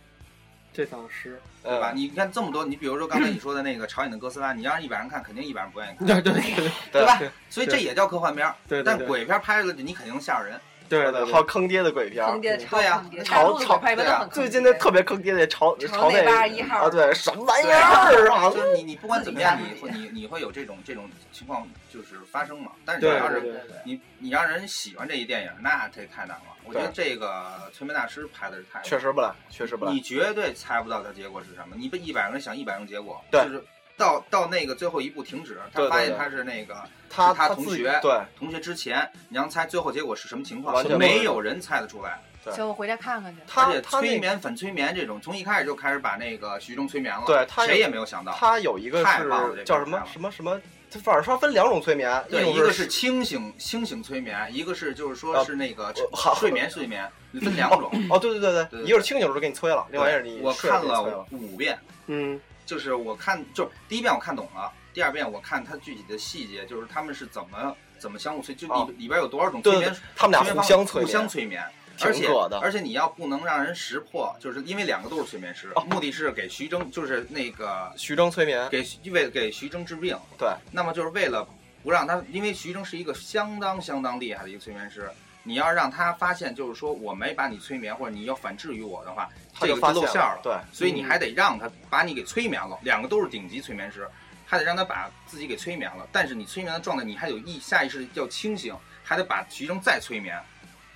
这倒是，对吧？嗯你看这么多，你比如说刚才你说的那个朝鲜的哥斯拉，你让一百人看，肯定一百人不愿意看，对对对对吧？所以这也叫科幻片儿。对但鬼片拍出来，你肯定能吓人。对对，好坑爹的鬼片儿坑，爹超对呀坑爹，朝朝鬼片一般都很坑最。近那特别坑爹的朝朝内内81号啊，对，什么玩意儿啊？就是你你不管怎么样，你会你你会有这种这种情况就是发生嘛？但是你要是对对对你你让人喜欢这一电影，那这太难了。我觉得这个催眠大师拍的是太确实不赖，确实不赖你。绝对猜不到它结果是什么。你被一百个人想一百种结果，对就是到到那个最后一步停止，他发现他是那个他是他同学对同学之前，你让猜最后结果是什么情况没有人猜得出来。行，我回家看看去。而且他他那催眠反催眠这种，从一开始就开始把那个徐峥催眠了，对他谁也没有想到。他有一个是叫什么什么什么，他反正说分两种催眠，一个是清醒清醒催眠，一个是就是说呃是那个呃好睡眠睡眠，分两种。哦，对对对对，一个是清醒的时候给你催了，另外一个是你我看了。五遍，嗯，就是我看就第一遍我看懂了，第二遍我看它具体的细节，就是他们是怎么怎么相互催，就里、哦里边有多少种催眠对，他们俩互相催互相眠催眠。挺而且而且你要不能让人识破，就是因为两个都是催眠师，哦目的是给徐峥，就是那个徐峥催眠，给为了给徐峥治病。对，那么就是为了不让他，因为徐峥是一个相当相当厉害的一个催眠师，你要让他发现，就是说我没把你催眠，或者你要反制于我的话，这个就露馅儿了。对，所以你还得让他把你给催眠了，两个都是顶级催眠师，还得让他把自己给催眠了。但是你催眠的状态，你还有意下意识要清醒，还得把徐峥再催眠，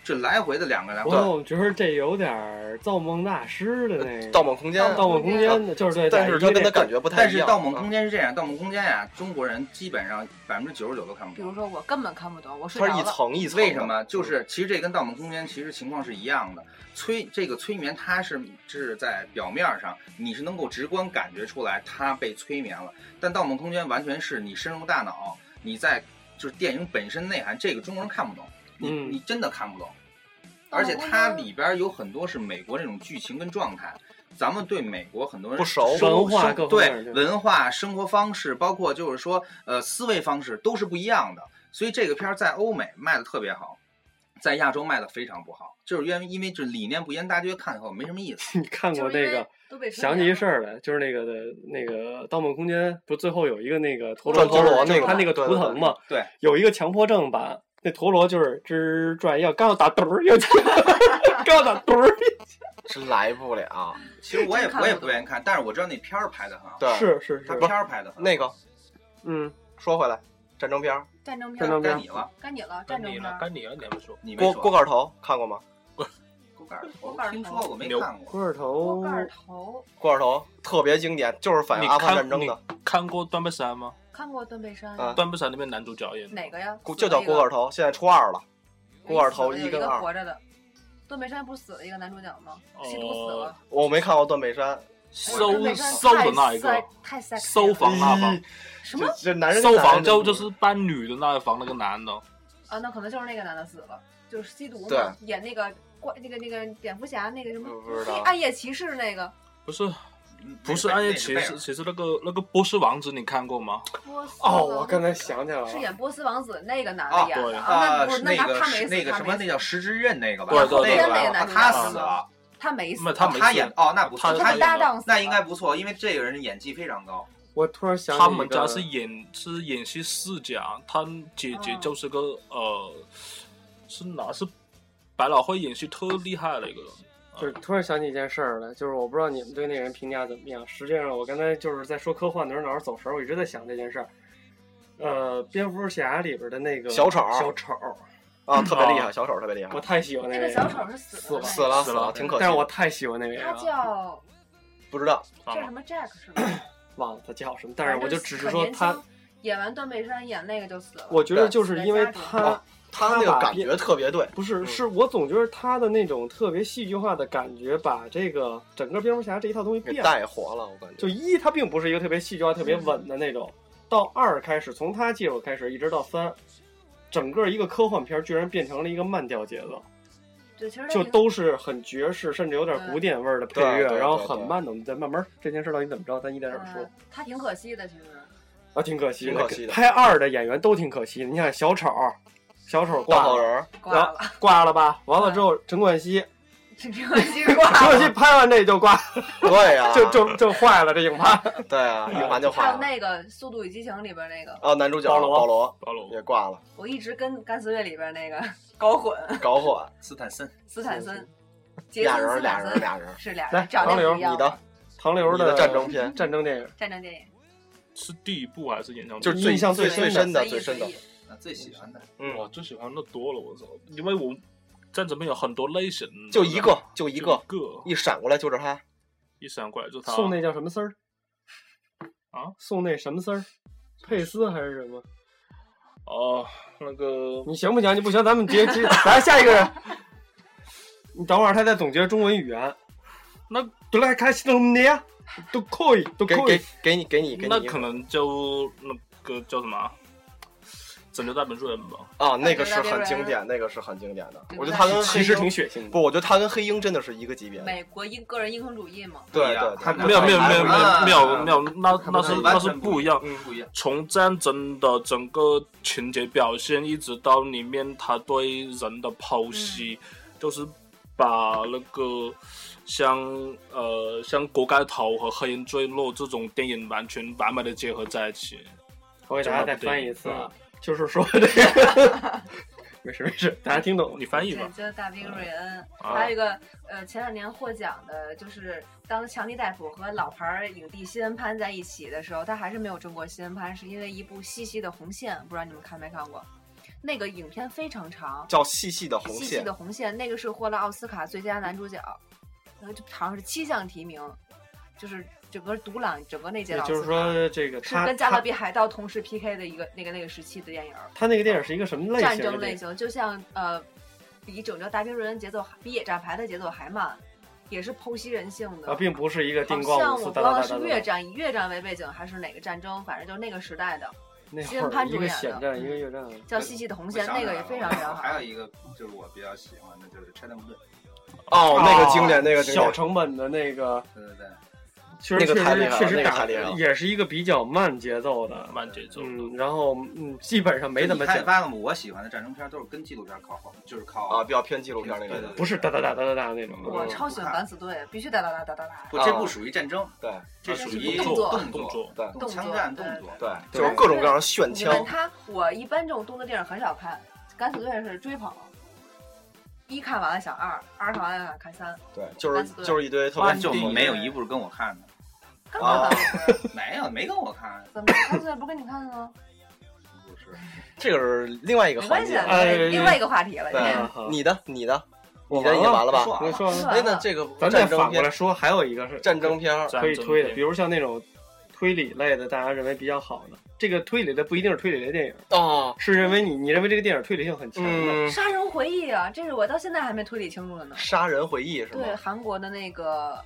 这来回的两个来回。我总觉得这有点造梦大师的那个盗梦空间，盗梦空间的，就是对，但是他跟他感觉觉不太一样但是《。盗梦空啊间》是这样，《盗梦空间》呀，中国人基本上百分之九十九都看不懂。比如说我根本看不懂，我睡它是一。层一层。为什么？就是其实这跟《盗梦空间》其实情况是一样的。催这个催眠，它是是在表面上你是能够直观感觉出来它被催眠了，但《盗梦空间》完全是你深入大脑，你在就是电影本身内涵，这个中国人看不懂，你、嗯你真的看不懂。而且它里边有很多是美国这种剧情跟状态，咱们对美国很多人不熟生文化对文化、生活方式，包括就是说呃思维方式都是不一样的，所以这个片儿在欧美卖的特别好，在亚洲卖的非常不好，就是因为因为这理念不一样，大家觉得看以后没什么意思。你看过那个？都被催想起一事儿来，就是那个的，那个《盗梦空间》，不最后有一个那个陀螺，转陀螺那个他那个图腾嘛，对，有一个强迫症版，那陀螺就是吱转要刚要打盹儿，要 刚要打盹儿，是来不了。其实我也我也不不愿意看，但是我知道那片儿拍的很好，对，是是是，他片儿拍的很好。那个嗯，说回来，战争片儿，战争片儿，战争片该你了，该你了，该你了，战争片儿。该你了，你还没说。你没说锅锅盖头看过吗？锅盖儿头锅盖头听说过没牛看过。锅儿头锅盖头，锅盖头特别经典，就是反映你阿富汗看战争的，看过《断背山》吗？看过《断背山》啊《断背山》里面男主角演的哪个呀？锅就叫锅盖头，现在初二了。锅盖头一跟二活着的。断背山不是死了一个男主角吗？吸毒死了。我没看过断背山，收断背山收的那一个，太 sexy 了收房那房，什么这男人跟收男人的房就就是搬女的那一房那个男的，啊？那可能就是那个男的死了，就是吸毒对嘛，演那个怪那个那个蝙蝠侠那个什么不不知道黑暗夜骑士那个，不是不是暗夜骑士，其实那个那个波斯王子你看过吗？波斯哦，我刚才想起来了，是演波斯王子那个男的演的啊，啊，那不是那个他没死，那个什么，那叫石之刃那个吧？对对对那个那个他死了，他没死，他没死他演哦，那不错，他搭档死那应该不错，因为这个人演技非常高。我突然想起他们家是演是演戏世家，他姐姐就是个、呃，是哪是百老汇演戏特厉害的一个人。就是突然想起一件事儿来，就是我不知道你们对那人评价怎么样。实际上，我刚才就是在说科幻的时候，脑子走神儿，我一直在想这件事儿。呃，蝙蝠侠里边的那个小丑小丑，啊，特别厉害，小丑特别厉害我，太喜欢那个小丑是死死了死了死了了，挺可惜但是我。太喜欢那个人他了，叫不知道，啊叫什么 Jack 是吗？忘了他叫什么，但是我就只是说他，演完断背山演那个就死了。我觉得就是因为他哦他那个感觉特别对，不是，嗯是我总觉得他的那种特别戏剧化的感觉，把这个整个蝙蝠侠这一套东西给变。带活了，我感觉。就一，他并不是一个特别戏剧化、特别稳的那种。到二开始，从他介入开始，一直到三，整个一个科幻片居然变成了一个慢调节奏，对，其实就都是很爵士，甚至有点古典味儿的配乐，然后很慢的，我们再慢慢这件事到底怎么着，咱一点点说嗯。他挺可惜的，其实。啊，挺可惜挺可惜的拍二的演员都挺可惜的。你看小丑，小丑大挂，好人儿，挂了，挂了吧？完了之后，陈冠希，陈冠希挂陈冠希。拍完这就挂，对呀，就就就坏了这硬盘。对啊，硬盘就坏了。还有。那个《速度与激情》里边那个，哦，男主角保罗。保罗。保罗。也挂了，我一直跟甘斯瑞里边那个。搞混，搞混，斯坦森，斯坦森，俩森人俩人俩人。来是俩人，长得唐刘也不一样。你的？唐刘的战争片。战争电影，战争电影，是第一部还是演唱会？就是最印象最最深的最深的最喜欢的嗯，我，最喜欢的多了，我操！因为我战争片有很多类型，就一个就一一个，个，一闪过来就是他。一闪过来就他送那叫什么丝儿？啊，送那什么丝儿？佩斯还是什么？哦，那个你行不行？你不行，咱们接接，来下一个人。你等会儿，他在总结中文语言。那都来开始弄的呀，都可以，都可以给。给你给你给你那可能就那个叫什么啊？拯救大本瑞恩吧。啊，那个是很经典，那个是很经典的。我觉得他跟其实挺血腥的。不，我觉得他跟黑鹰真的是一个级别的。美国英个人英雄主义嘛。对对，他没有没有没有没有没有没有，那那是那是不一样。嗯不一样。从战争的整个情节表现，一直到里面他对人的剖析，就是把那个像呃像《锅盖头》和《黑鹰坠落》这种电影完全完美的结合在一起。我给大家再翻译一次啊，就是说这个，没事没事，大家听懂。你翻译吧拯。救大兵瑞恩，啊还有一个呃，前两年获奖的，就是当强尼戴普和老牌影帝西恩潘在一起的时候，他还是没有中过西恩潘，是因为一部《细细的红线》，不知道你们看没看过？那个影片非常长，叫细细的红线细细的红线，那个是获了奥斯卡最佳男主角，然后就好像是七项提名，就是整个独揽整个那届也就是。说，这个他是跟《加勒比海盗》同时 PK 的一个那个那个时期的电影，他那个电影是一个什么类型战？争类型，就像呃，比《整个大兵瑞恩》节奏比《野战排》的节奏还慢，也是剖析人性的。啊，并不是一个好叮咣像我五四哒哒忘了是。越战以越战为背景还是哪个战争，反正就是那个时代的，那潘主演的一个越战。叫《细细的红线》，那个也非常非常好。还有一个就是我比较喜欢的，就是拆弹部队。哦，那个经典，那个小。成本的那个，对对对，确实那个太厉害了那个确实打太厉害了也是一个比较慢节奏的，慢节奏嗯，然后嗯，基本上没怎么讲，你看发现吗？我喜欢的战争片都是跟纪录片靠后，就是靠啊，比较偏纪录片那个对对。不是哒哒哒哒哒哒那种。我超喜欢敢死队，必须哒哒哒哒哒哒。不，这不属于战争，对这属于动作动动作对动作枪战动作。对，对就是各种各样的炫枪。他，我一般这种动作电影很少看，敢死队是追捧。一看完了想二，二看完了想看三，对，就是就是一堆特别就没有一部是跟我看的，干嘛敢死队？没有没跟我看，怎么敢死队不跟你看的吗？不是。这个是另外一个环节。没关系啊，哎另外一个话题了。你的你的我你的已经完了吧？说你说完了哎，那这个咱再战争片，反过来说，还有一个是战争片可以推的，比如像那种推理类的，大家认为比较好的。这个推理的不一定是推理类电影，哦，是认为你你认为这个电影推理性很强的。嗯，杀人回忆啊，这是我到现在还没推理清楚的呢。杀人回忆是对，韩国的那个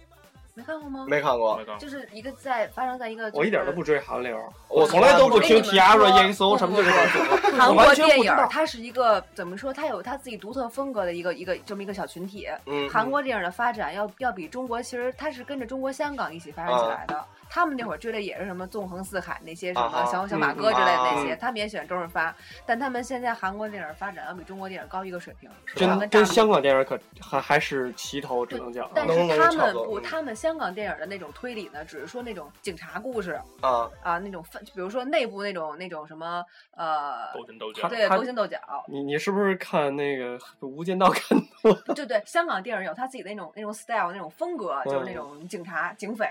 没看过吗？没看过没，看过就是一个在发生在一个、我一点都不。追韩流，我从来都不听我跟你们 Tiara 说 EXO 什么这个，韩国电影它是一个怎么说？它有它自己独特风格的一个一个这么一个小群体。嗯，韩国电影的发展要要比中国，其实它是跟着中国香港一起发展起来的。他们那会儿追的也是什么纵横四海那些什么小小马哥之类的那些，嗯他们也喜欢周润发。但他们现在韩国电影发展要比中国电影高一个水平，真跟大陆跟香港电影可还还是齐头，只能讲。但是他们不，他们香港电影的那种推理呢，只是说那种警察故事啊，啊，那种分，比如说内部那种那种什么呃，斗心斗角。对，他勾心斗角，你你是不是看那个《无间道》看多了？对对，香港电影有他自己的那种那种 style 那种风格，就是那嗯种警察、警匪，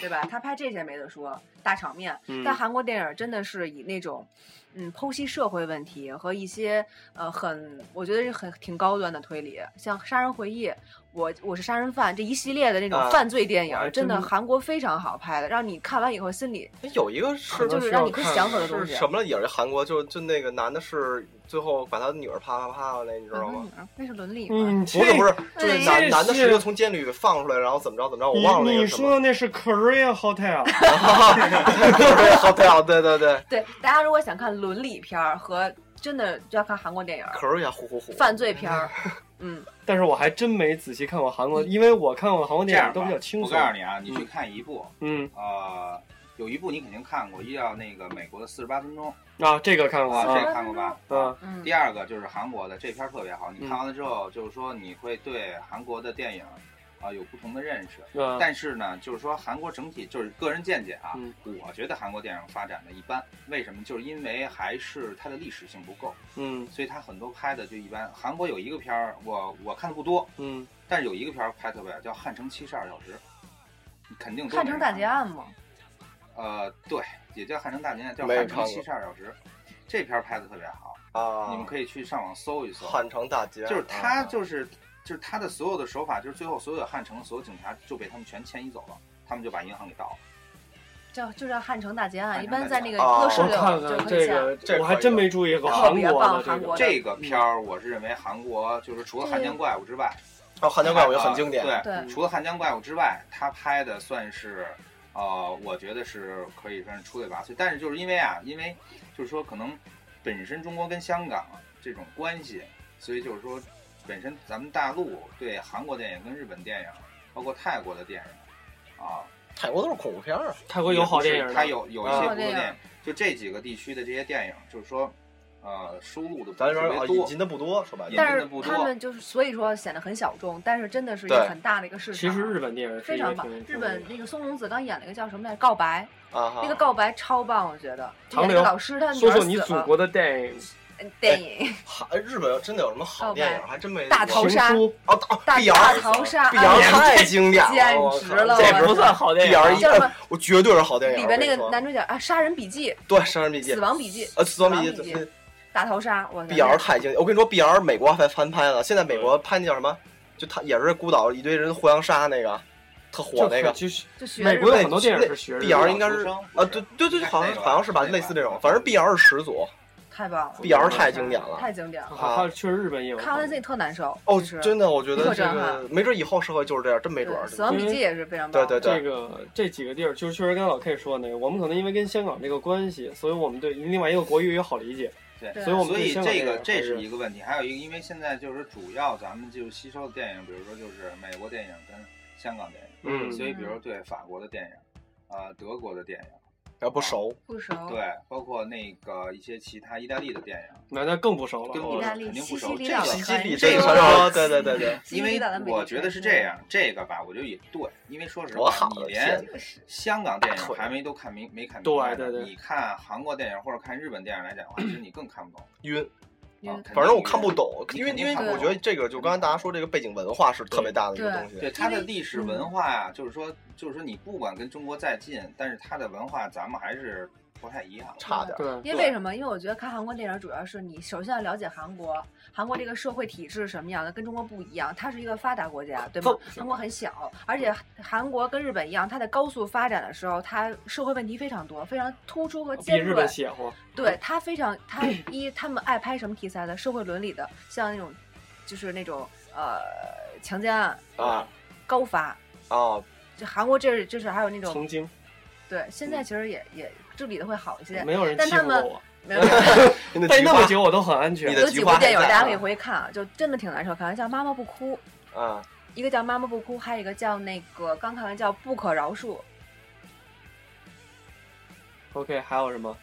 对吧？他拍这些没得说，大场面。嗯但韩国电影真的是以那种，嗯，剖析社会问题和一些呃很，我觉得是很挺高端的推理，像《杀人回忆》。我我是杀人犯这一系列的那种啊犯罪电影，真的韩国非常好拍的，让你看完以后心里有一个是就是让你会想很多东西。是什么了？也是韩国，就就那个男的是最后把他女儿啪啪啪的那，你知道吗？嗯那是伦理吗？嗯，不是不是，就是哎男男的是是从监狱里放出来，然后怎么着怎么着，我忘了那你个什么。你说的那是 Korea Hotel，对，好对啊，对对对，对，大家如果想看伦理片儿和真的就要看韩国电影，可是也呼呼呼。犯罪片儿，嗯，但是我还真没仔细看过韩国，因为我看过韩国电影都比较轻我。告诉你啊，你去看一部，嗯啊，有一部你肯定看过，一叫那个美国的四十八分钟，啊，这个看过，这个看过吧？嗯第二个就是韩国的，这片特别好，你看完了之后，就是说你会对韩国的电影啊有不同的认识。啊！但是呢，就是说韩国整体就是个人见解啊，嗯我觉得韩国电影发展的一般，为什么？就是因为还是它的历史性不够，嗯所以它很多拍的就一般。韩国有一个片儿，我我看的不多，嗯，但是有一个片儿拍得特别好，叫《汉城七十二小时》，肯定都汉城大劫案嘛，呃，对，也叫汉城大劫案，叫汉城七十二小时。这片儿拍的特别好，啊，你们可以去上网搜一搜。汉城大劫案，就是他啊就是就是他的所有的手法，就是最后所有的汉城所有警察就被他们全迁移走了，他们就把银行给盗了。叫就叫汉城大劫案，一般在那个城大劫案哦乐视就看看。这个这，我还真没注意过韩国的这个。棒韩国这个片儿，我是认为韩国就是除了汉江怪物之外，哦，汉江怪物也很经典。对除了汉江怪物之外，他拍的算是，呃，我觉得是可以算是出类拔萃。但是就是因为啊，因为就是说可能本身中国跟香港这种关系，所以就是说本身咱们大陆对韩国电影跟日本电影，包括泰国的电影啊，泰国都是恐怖片儿，泰国有好电影的，它有有一些电影就这几个地区的这些电影，就是说，呃，收录的咱是这边啊引特别多。进的不多，说白了。但是进的不多他们就是所以说显得很小众，但是真的是一个很大的一个市场。其实日本电影非常棒。日本那个松隆子刚演了一个叫什么来着？告白，啊，那个告白超棒，我觉得。唐刘演那个老师他女说。说你祖国的电影嗯电影韩日本真的有什么好电影？还真没大逃杀书，哦，哦大大逃杀，碧瑶哎太经典了，简直了这不算好电影啊。碧瑶一叫什么哎我绝对是好电影。里边那个男主角啊，《杀人笔记对《杀人笔》记《死》亡笔记》呃，死亡笔记，大逃杀，我碧瑶太经典。我跟你说，碧瑶美国还翻拍了，现在美国拍那叫什么？就他也是孤岛一堆人互相杀那个，特火那个。就是美国有很多电影是学日 B R 应该是啊，对对对，好像好像是吧，类似这种，反正 B R 是始祖。太棒了！B R 太经典了太经典了。还还有确实日本也有看完自己特难受。哦，真的，我觉得这个没准以后社会就是这样，真没准儿，。死亡笔记也是非常棒。对对对这个这几个地儿，就是确实刚才老 K 说的那个，我们可能因为跟香港这个关系，所以我们对另外一个国语也好理解，对对所以我们所以对这个这是一个问题，还有一个，因为现在就是主要咱们就吸收的电影，比如说就是美国电影跟香港电影，嗯所以比如说对法国的电影，啊，德国的电影，要不熟，不熟。对，包括那个一些其他意大利的电影，那那更不熟了。肯定不西熟这个这个传说，对对对对，因为我觉得是这样，这个吧，我觉得也对，因为说实话，你连香港电影还没都看明没看对明白对你看韩国电影或者看日本电影来讲的话，其实你更看不懂。晕。反正我看不懂，因为因为我觉得这个就刚才大家说这个背景文化是特别大的一个东西。对它的历史嗯文化呀、就是说，就是说你不管跟中国再近，但是它的文化咱们还是不太一样。差点。对，因为为什么？因为我觉得看韩国电影主要是你首先要了解韩国，韩国这个社会体制是什么样的，跟中国不一样，它是一个发达国家，对吗？韩国很小，而且韩国跟日本一样，它在高速发展的时候，它社会问题非常多，非常突出和比尖锐日本。邪乎。对它非常，它 一他们爱拍什么题材的？社会伦理的，像那种就是那种呃强奸案啊高发，啊，就韩国这这是还有那种曾经对，现在其实也也治理的会好一些，没有人但他们欺负过我，没有没有 待那么久我都很安全你。的有菊花几部电影还在啊大家可以回去看啊，就真的挺难受。看完叫《妈妈不哭》，啊，一个叫《妈妈不哭》，还有一个叫那个刚看完叫《不可饶恕》，OK，还有什么？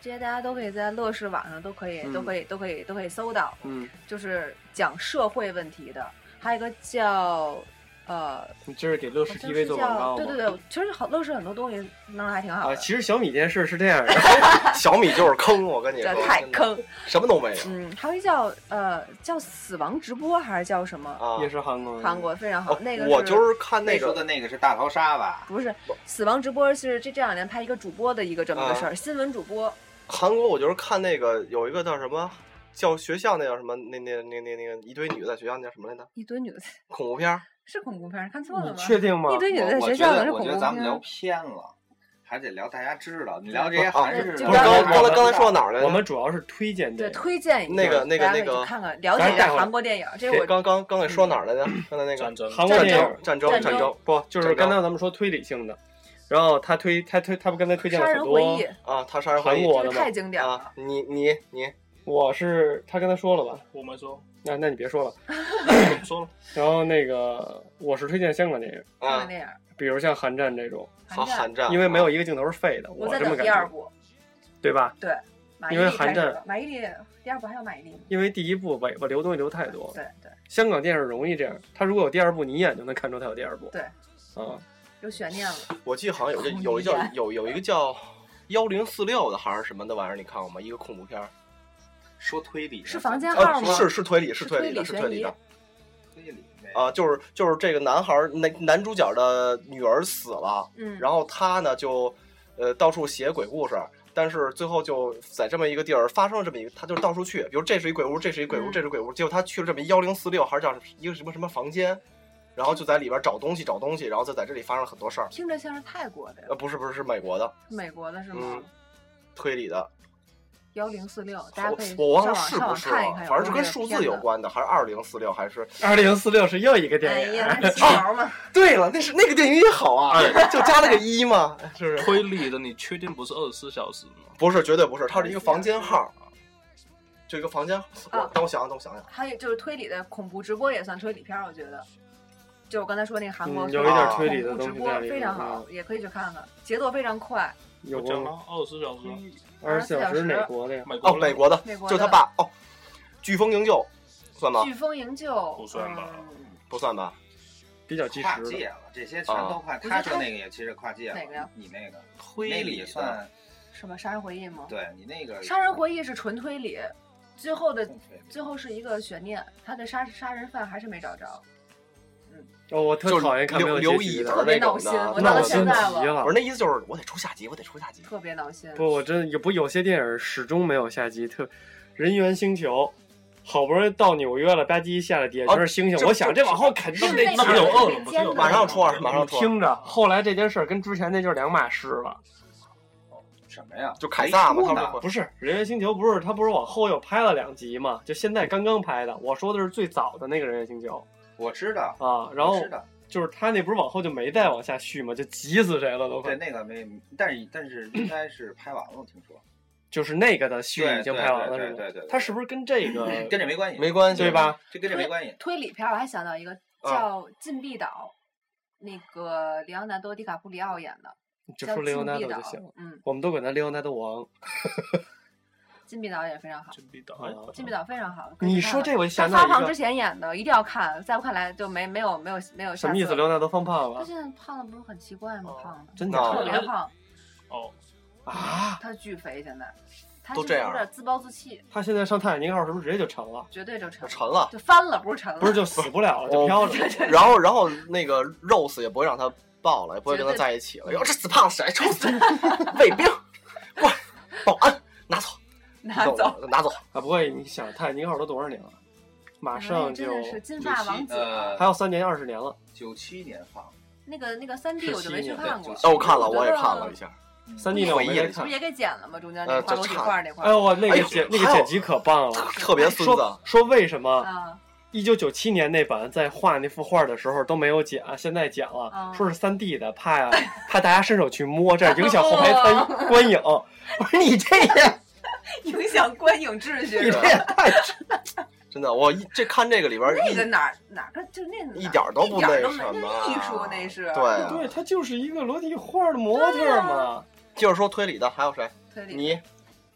这些大家都可以在乐视网上都可以、嗯都可以都可以都可以搜到，嗯，就是讲社会问题的。还有一个叫呃，你这是给乐视 TV 是做广告对对对，其实好乐视很多东西弄得还挺好啊，的，其实小米这件事是这样的，小米就是坑，我跟你这说，太坑。什么都没有嗯，还有一叫呃叫死亡直播还是叫什么？啊。也是韩国韩国非常好，哦那个我就是看那个那说的那个是大逃杀吧？不是死亡直播是这这两年拍一个主播的一个这么个啊事儿，新闻主播韩国，我就是看那个有一个叫什么叫学校那叫什么那那那那那个一堆女的在学校那叫什么来着？一堆女的恐怖片儿是恐怖片，看错了吗？确定吗一？堆女的在我我觉学校可是得咱们聊。偏了，还得聊大家知道。你聊这些啊韩式的，不是刚刚才刚才说到哪儿来着？我们主要是推荐对，电影推荐那个那个那个看看，了解韩国电影。这是我刚刚刚给说哪儿来着？刚才那个战争战韩国电影争战争战争不就是刚才咱们说推理性的，然后他推他推他不刚才推荐了杀很多人回忆，啊，他杀人回忆韩国的太？经典啊了，。你你你我是他刚才说了吧？我没说，那那你别说了。不 说了。然后那个我是推荐香港电影，啊看看，电影，比如像《寒战》这种，好寒战，因为没有一个镜头是废的，我在这么感觉，第二部。对吧？对，马伊因为琍韩战马伊琍第二部还有马伊琍。因为第一部尾巴留东西留太多，对对，香港电影容易这样，他如果有第二部，你一眼就能看出他有第二部。对，啊，有悬念了。我记得好像有个有一叫有有一个叫幺零四六的还是什么的玩意儿，你看过吗？一个恐怖片儿，说推理是房间啊号吗？是是推理是是推理的是推理的推理啊，就是就是这个男孩儿男男主角的女儿死了，嗯，然后他呢就呃到处写鬼故事。但是最后就在这么一个地儿发生了这么一个，他就到处去，比如这是一鬼屋，这是一鬼屋，嗯这是鬼屋，结果他去了这么一幺零四六，还是叫一个什么什么房间，然后就在里边找东西找东西，然后就在这里发生了很多事儿。听着像是泰国的呀呃，，不是不是是美国的美国的是吗嗯？推理的，幺零四六，大家可以我忘了上网上是不是了网看一看，，反正是跟数字有。关的，还是二零四六还是？二零四六是又一个哎电影！对了，那是那个电影也好啊，哎 就加了个一嘛，是不是？推理的，你确定不是二十四小时吗？不是，绝对不是，它是一个房间号，就一个房间。我啊等我想想，等我想想，还有就是推理的恐怖直播也算推理片儿，我觉得。就我刚才说那个韩国嗯，有一点啊推理的直播非常好，也可以去看看，节奏非常快。有过我讲了二十四小时啊，二十四小时24哪国的呀？哦，美国美国的，美国的就他爸哦，飓风营救，算吗？飓风营救不算吧嗯不算吧？比较及时。跨界了，这些全都跨。啊他说那个也其实跨界了。哪个呀？你那个推理算什么杀人回忆吗？对你那个杀人回忆是纯推理，最后的最后是一个悬念，他的杀杀人犯还是没找着，哦，我特就是讨厌看没有刘刘结局的那特别闹心种的，我到了闹心极现在了了不是。那意思就是我得出下集，我得出下集。特别闹心。不，我真也不有些电影始终没有下集，特人猿星球。好不容易到纽约了，吧唧一下了，底下全是星星。我想这往后肯定得是那不就有个二了不就有民间的马上出二，马上出二，听着，后来这件事跟之前那就是两码事了。什么呀？就凯撒嘛他们不是《人猿星球》，不是他不是往后又拍了两集嘛？就现在刚刚拍的。我说的是最早的那个《人猿星球我知道》，啊，然后就是他那不是往后就没再往下续吗，就急死谁了都对快。那个没，但是但是应该是拍完了，我听说。就是那个的续已经拍完了？对对对他是不是跟这个 跟这没关系？没关系，对？吧？这跟这没关系。推理片我还想到一个啊叫《禁闭岛》，那个里奥纳多·迪卡普里奥演的，《就说雷欧禁闭岛纳多就行。》。嗯，我们都管他里奥纳多王。禁闭岛也非常好，禁闭岛，非常好。你说这我他想到发胖之前演的，一定要看。在我看来就没没有没有没有什么意思？下次雷欧纳多放胖了？他现在胖的不是很奇怪吗？哦胖的，真的啊特别胖，哦，啊？他巨肥现在，他都这样就是有点自暴自弃，他现在上泰坦尼克号是不是直接就沉了？绝对就沉沉了，就翻了，不是沉了，不是就死不了了，就飘着。然后然后那个 Rose 也不会让他抱了，也不会跟他在一起了。哟，这死胖子谁臭死你？卫兵，过来，保安拿走，拿走。拿走。啊，不会，你想泰坦尼克号都多少年了？马上就金发王子，呃还有三年二十年了。九七年放，那个那个三 D 我就没去看过。哦，我看了，我也看了一下。三 D 的我没再看不是。也给剪了吗？中间那画那块哎呦，我那个剪那个剪辑可棒了。特别孙子说说为什么？啊，一九九七年那版在画那幅画的时候都没有剪，现在剪了，哦说是三 D 的，怕呀怕大家伸手去摸，这样影响后排观观影。我说你这也 影响观影秩序你这是吧？也太 真的，我一这看这个里边那个哪儿哪个就那一点儿都不那什么啊艺术那是对啊对，他就是一个裸体画的模特嘛。就是说推理的还有谁？推理你，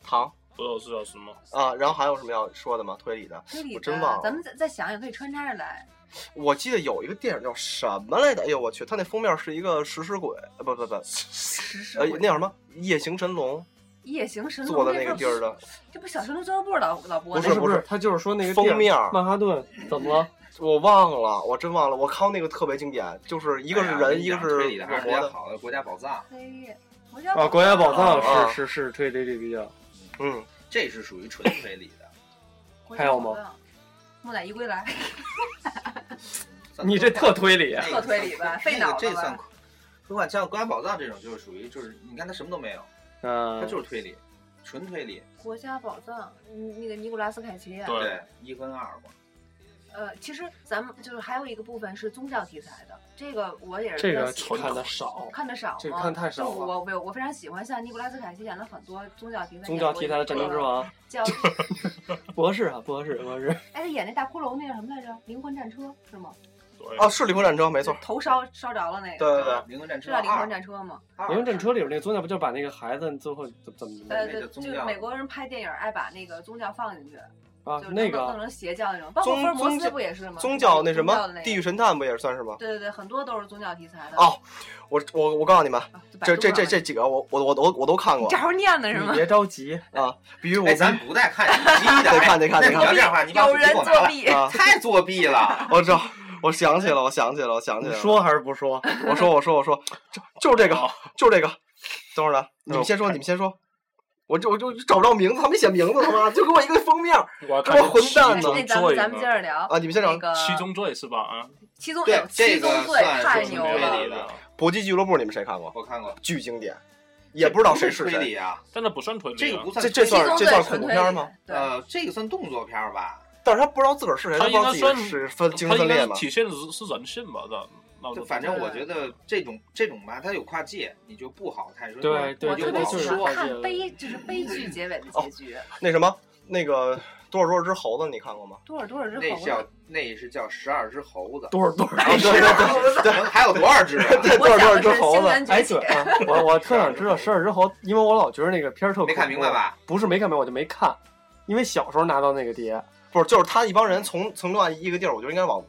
唐不知道是叫什么。啊，然后还有什么要说的吗？推理的，推理的我真忘了咱们再再想想，可以穿插着来。我记得有一个电影叫什么来着？哎呦我去，他那封面是一个食尸鬼，不不不不，呃那叫什么夜行神龙夜行神龙做的那个地儿的，这不小神龙俱乐部老老播的吗不是不是他就是说那个封面曼哈顿怎么了？我忘了，我真忘了。我看那个特别经典，就是一个是人，一个是推理的还是好的国家宝藏，嘿国家啊，国家宝藏啊是是是推理里比较。嗯，这是属于纯推理的。还有吗？木乃伊归来，你这特推理，那个特推理吧费脑子这算科幻，像国家宝藏这种就是属于就是你看它什么都没有，它嗯，就是推理，纯推理。国家宝藏，嗯那个尼古拉斯凯奇。对对，一跟二嘛。呃，其实咱们就是还有一个部分是宗教题材的，这个我也是这个比较喜欢看的少。看的少吗？这个看太少了我我我非常喜欢，像尼古拉斯凯奇演了很多宗教题材，宗教题材的《战争之王》叫不合适啊，不合适，不合适。哎，他演那大骷髅那叫什么来着？灵魂战车是吗？对啊，是灵魂战车，没错。头烧烧着了那个，对对对，灵魂战车是叫灵魂，战车吗？灵魂战车里边那个宗教不就把那个孩子最后怎怎么怎么呃，对，就是美国人拍电影爱把那个宗教放进去，啊就？那个弄弄成邪教那种，包括福尔摩斯不也是吗？宗教那什么地狱神探不也算是吗？对对对，很多都是宗教题材的。哦，我我我告诉你们，这这这这几个我我我都我都看过你这会念的是吗？别着急，啊，比如我哎，咱不带看手机的，得看得看得看那你要这样话，你把手机 太作弊了。我知道，我想起了，我想起了，我想起来了。说还是不说？我说我说我说，就就是这个，就是这个。等会儿呢，你们先说，哦你们先说。我就我就找不着名字，他没写名字，他妈就给我一个封面我这么混蛋呢那咱们咱们接着聊啊！你们先找那个七宗罪是吧？啊，七宗罪七这个宗罪算太是牛了推理，的搏击俱乐部，你们谁看过？我看过，巨经典，也不知道谁是谁。推理啊，但那不算推理啊，这个不算这这算这算恐怖片吗？呃，这个算动作片吧？但是他不知道自个儿是谁，他他不知道自己应该算是分精分裂吗？体现的是是人性吧？就反正我觉得这种这种吧，它有跨界，你就不好太说。对对我特别就不好喜说欢看悲，就是悲剧结尾的结局。那什么，那个多少多少只猴子，你看过吗？多少多少只猴子那叫子？那是叫十二只猴子，多少多少？只，对对对对，还有多少只 多少多少只猴子？哎，对，。啊我我特想知道十二只猴，因为我老觉得那个片儿特没看明白？吧？不是没看明白，我就没看，因为小时候拿到那个碟，不是，就是他一帮人从从另外一个地儿，我觉得应该往。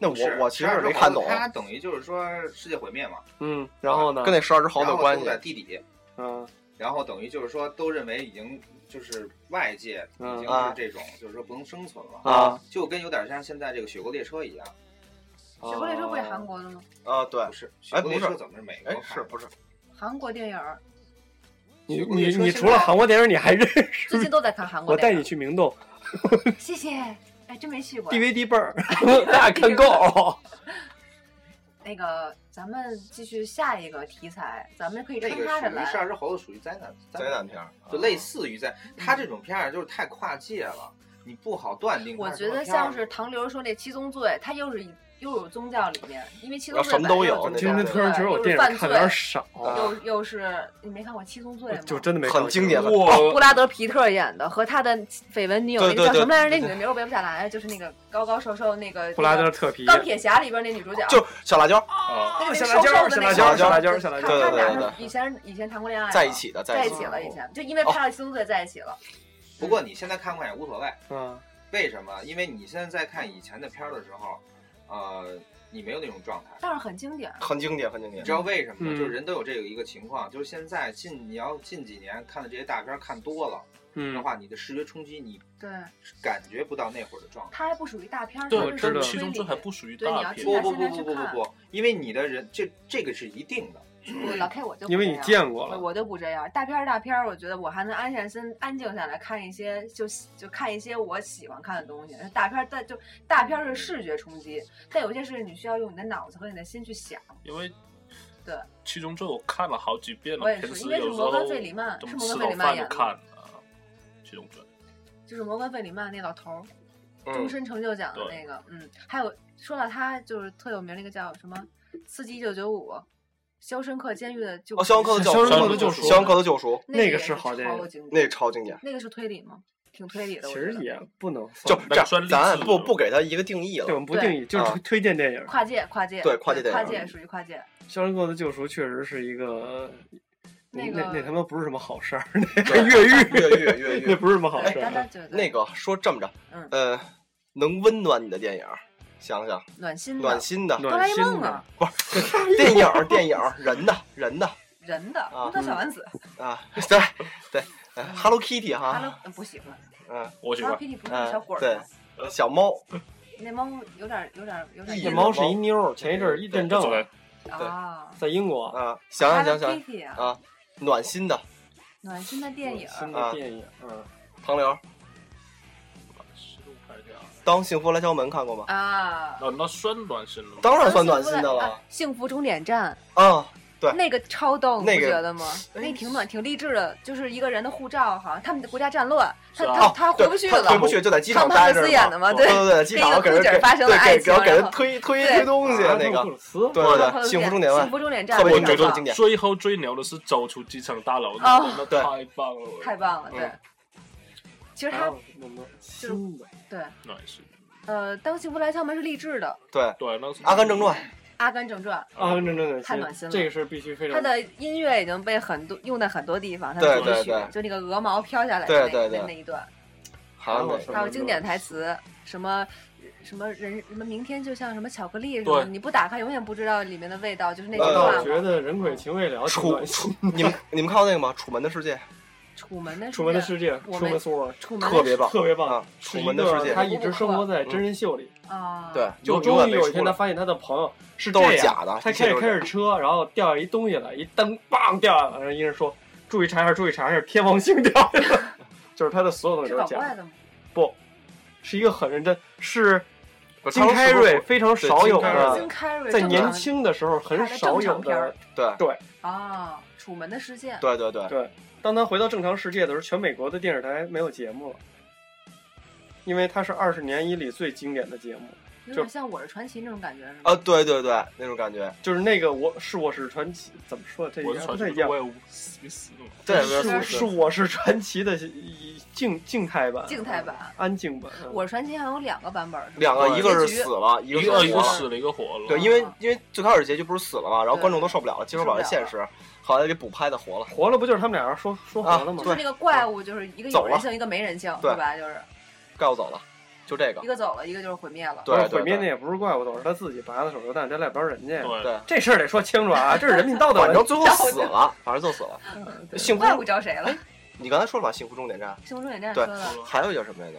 那我我其实12只猴子也没看懂，他等于就是说世界毁灭嘛，嗯，然后呢跟，那十二只猴子然后有关系。在地底，嗯然后等于就是说都认为已经就是外界已经嗯是这种，就是说不能生存了，啊，就跟有点像现在这个雪国列车一样，雪国列车不也韩国的吗？啊，对不，是雪哎不是国列车怎么是美国？是不是？韩国电影你你你除了韩国电影你还认识最？近都在看韩国我带你。去明洞 谢谢。哎，真没去过。DVD 倍儿，大家看够。那个，咱们继续下一个题材，咱们可以这个穿插着来。属于十二只猴子属于灾难，灾难片，就类似于在它这种片儿就是太跨界了，你不好断定我。觉得像是唐流说那七宗罪，它又是又有宗教里面，因为七宗罪啊什么都有今天突然觉得我电影看点少，又又是你没看过七宗罪吗？就真的没看过很经典的。布拉德皮特演的，和他的绯闻女友对对那个叫什么来着？那女的名我背不下来，就是那个高高瘦瘦那个布拉德特皮，钢铁侠里边那女主角，就小辣椒啊，那个小辣椒瘦瘦的那个小辣椒小辣椒小辣椒他他俩对对对以前以前谈过恋爱，在一起的，在一起的一起了，以前就因为拍了七宗罪在一起了。不过你现在看看也无所谓，嗯，为什么？因为你现在在看以前的片儿的时候，呃，你没有那种状态。但是很经典，很经典，很经典你知。道为什么吗？嗯就是人都有这个一个情况，就是现在近你要近几年看的这些大片儿看多了的嗯，话，你的视觉冲击你对，感觉不到那会儿的状态。它还不属于大片儿，对，它我知道但是推理七宗罪还不属于对你大片。不不不不不不，因为你的人这这个是一定的。我老 K 我就不因为你见过了，我就不这样，大片儿大片儿，我觉得我还能安下心、安静下来看一些，就就看一些我喜欢看的东西。大片儿但就大片儿是视觉冲击，但有些事情你需要用你的脑子和你的心去想。因为对七宗罪我看了好几遍了，我也是，因为是摩根费里曼，是摩根费里曼演的，看啊。七宗罪，就是摩根费里曼那老头儿，终身成就奖的那个，嗯，还有说到他就是特有名那个叫什么《刺激一九九五》，《肖申克监狱的救哦，肖申克的肖申克的救赎肖申克的救赎，那个是好电影超经典，那超经典。那个是推理吗？挺推理的，其实也不能就这样咱不不给他一个定义了对，我们不定义，就是啊推推荐电影。跨界跨界，对跨界电影跨界属于跨界。《肖申克的救赎》确实是一个，那那个那他妈不是什么好事儿，越狱越狱越狱 那不是什么好，事儿。那个说这么着，嗯呃，能温暖你的电影，想想暖心的暖心的哆啦暖 A 心梦啊的，，电影电影人的人的。人的啊。樱桃小丸子。啊，对对呃，Hello Kitty 哈，Hello 不喜欢。嗯。我喜，Hello。Kitty 不是嗯小伙儿对？小猫。那猫有点有点有点一那猫是一妞儿，前一阵儿一阵正对，啊，在英国。啊，想想想想。啊，啊，暖心的。暖心的电影，新的电影，嗯，唐刘，当幸福来敲门看过吗？啊，那那算暖心了吗？当然算暖心的啊了幸福终点站。啊，对。那个超逗，你那个不觉得吗？那挺暖，挺励志的，就是一个人的护照，好像他们的国家战乱，他他他回不去了，回不去就在机场汤姆汉待着斯演的嘛，对。对对，机场给人发生了对爱情给人推推推东西啊那个。对对幸福终点站。幸福终点站，特别经典经典。最后最牛的是走出机场大楼，哦。那对。太棒了，太棒了，对。嗯。其实他还有什么新的？对，暖心。呃，当幸福来敲门是励志的，对，对，阿甘正传》《阿甘正传》啊，真真太暖心了这个是必须非常。它的音乐已经被很多用在很多地方，它对的歌曲对对就那个鹅毛飘下来的那对对对那那一段，还有还有经典台词，什么什么人什么明天就像什么巧克力什对么，你不打开永远不知道里面的味道，就是那句呃话嘛。我觉得人鬼情未了楚楚。你们你们看过那个吗？《楚门的世界楚门的楚门的世界，楚门说楚门》特别棒，特别棒楚门的世界他一直生活在真人秀里，啊，对，就终于有一。天他发现他的朋友是都这样是假的他开始开着车，然后掉下一东西来，一灯棒掉下来，然后一人说注意查一下，注意查一下，天王星掉下来了，就是他的所有东西都是假的？不是一个很认真，是金凯瑞非常少有对的金，凯瑞在年轻的时候很少有的，对对啊，楚门的世界，对对对，对，当他回到正常世界的时候，全美国的电视台没有节目了，因为它是二十年以里最经典的节目，有点像我是传奇那种感觉是吗？啊，对对对，那种感觉，就是那个我是我是传奇，怎么说这我是传不太一样说我。有死死了。对是对是我是传奇的静静态版，静态版安静版。嗯我是传奇好像有两个版本，两个，一个是死了，一一个。一个死了，一个活了。对，因为因为最开始结局不是死了嘛，然后观众都受不了了，接受不了这现实，后来给补拍的活了。活了不就是他们俩人说说活了吗？就是那个怪物，就是一个有人性，一个没人性，对吧？就是怪物走了，就这个一。个走了，一个就是毁灭了。对毁灭那也不是怪物，都是他自己拔的手榴弹，这赖不着人家呀。对对，这事儿得说清楚啊，这是人民 道德。反正最后死了，反正就死了。幸福怪，物招谁了？你刚才说了吧？幸福终点站，幸福终点站对还有一叫什么来着？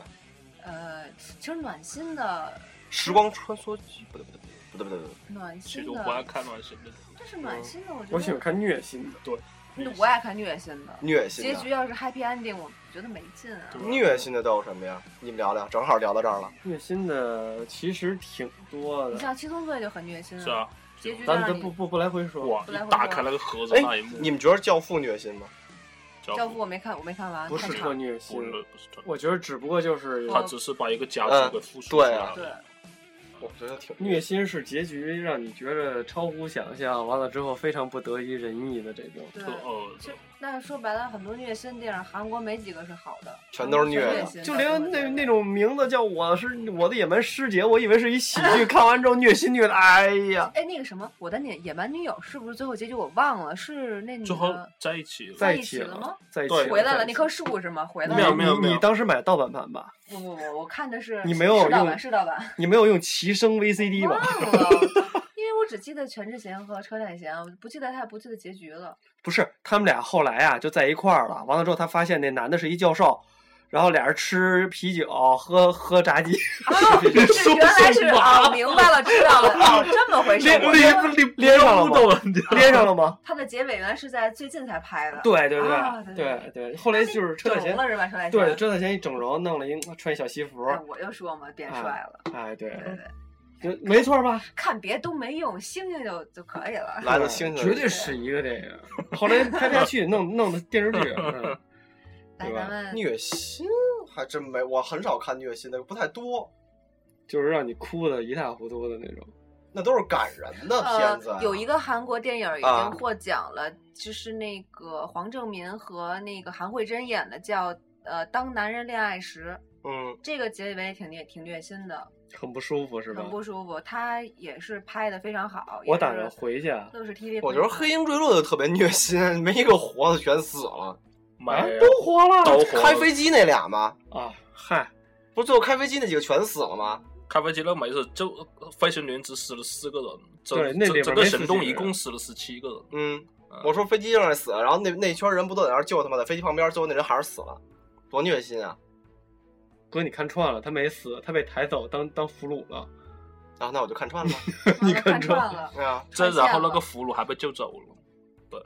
呃，其实暖心的，时光穿梭机，不对不对不对不对不对，暖其实心我不爱的，看暖心的。这是暖心的，我觉得。我喜欢看虐心的，对，嗯我爱看虐心的，虐心。结局要是 happy ending，我觉得没劲啊。虐心的都有什么呀？你们聊聊，正好聊到这儿了。虐心的其实挺多的。你像七宗罪就很虐心是啊，结局咱咱不不不来回说，哇！不来回打开了个盒子哎那一幕，你们觉得《教父》虐心吗？教教父我没看，我没看完，不是特。虐心不。是不是，我觉得只不过就是他只是把一个家嗯族给复述出对啊来了。对，我觉得挺虐心是结局让你觉得超乎想象，完了之后非常不得 í 人意的这种。对就那说白了，很多虐心电影，韩国没几个是好的，全都是虐的就连那那种名字叫我是我的野蛮师姐，我以为是一喜剧，看完之后虐心虐的，哎呀！哎，那个什么，我的野野蛮女友是不是最后结局我忘了？是那女的在一起了。在一一起了吗，在一起回来了，那棵树是吗？回来了。没有没有没有你你当时买盗版盘吧？不不不，我看的是你没有用是盗版，是盗版。你没有用齐声 VCD 吧？因为我只记得全智贤和车太贤，我不记得他也不记得结局了。不是，他们俩后来啊就在一块儿了。完了之后，他发现那男的是一教授，然后俩人吃啤酒，喝喝炸鸡，原来是啊，明白了，知道了，哦，这么回事。连我连连上了吗？连上了吗？他的结尾原来是在最近才拍的。对对啊对对对，后来就是车太贤，整容了是吧？车太贤。对，车太贤一整容，弄了一穿一小西服，哎我就说嘛，变帅了。哎，对对对对，就没错吧？看别都没用，星星就就可以了。来的星星绝对是一个这个。后来拍不下去，弄弄的电视剧，对吧咱们虐心，还真没，我很少看虐心的，不太多，就是让你哭的一塌糊涂的那种。那都是感人的片子、啊呃。有一个韩国电影已啊经获奖了，就是那个黄正民和那个韩慧珍演的，叫呃《当男人恋爱时》。嗯，这个结尾挺虐挺虐心的，很不舒服是吧？很不舒服。他也是拍的非常好。我打算回去。啊乐视 TV。我觉得《黑鹰坠落》就特别虐心，没一个活的，全死了。啊，都活了，都活了。开飞机那俩吗？啊，嗨，不是最后开飞机那几个全死了吗？开飞机那没事，就飞行员只死了四个人，整，整个行动一共死了十七个人。嗯，我说飞机上死了，然后那那圈人不都在那儿救他吗？在飞机旁边，最后那人还是死了，多虐心啊！哥，你看串了，他没死，他被抬走当当俘虏了。然啊，那我就看串了。你看串了？对啊，这然后那个俘虏还被救走了。对，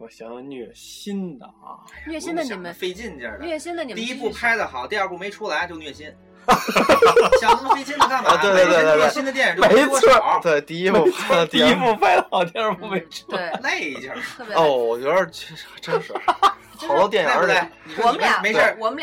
我想想虐心的啊，虐心的你们费劲劲儿的。虐心的你们第一部拍的好，第二部没出来就虐心。想那么费劲的干嘛？对对对对，虐心的电影就没错。对，第一部拍，第一部拍的好，第二部没出。对，累劲儿。哦，我觉得真是，好多电影对不对？我们俩没事，我们俩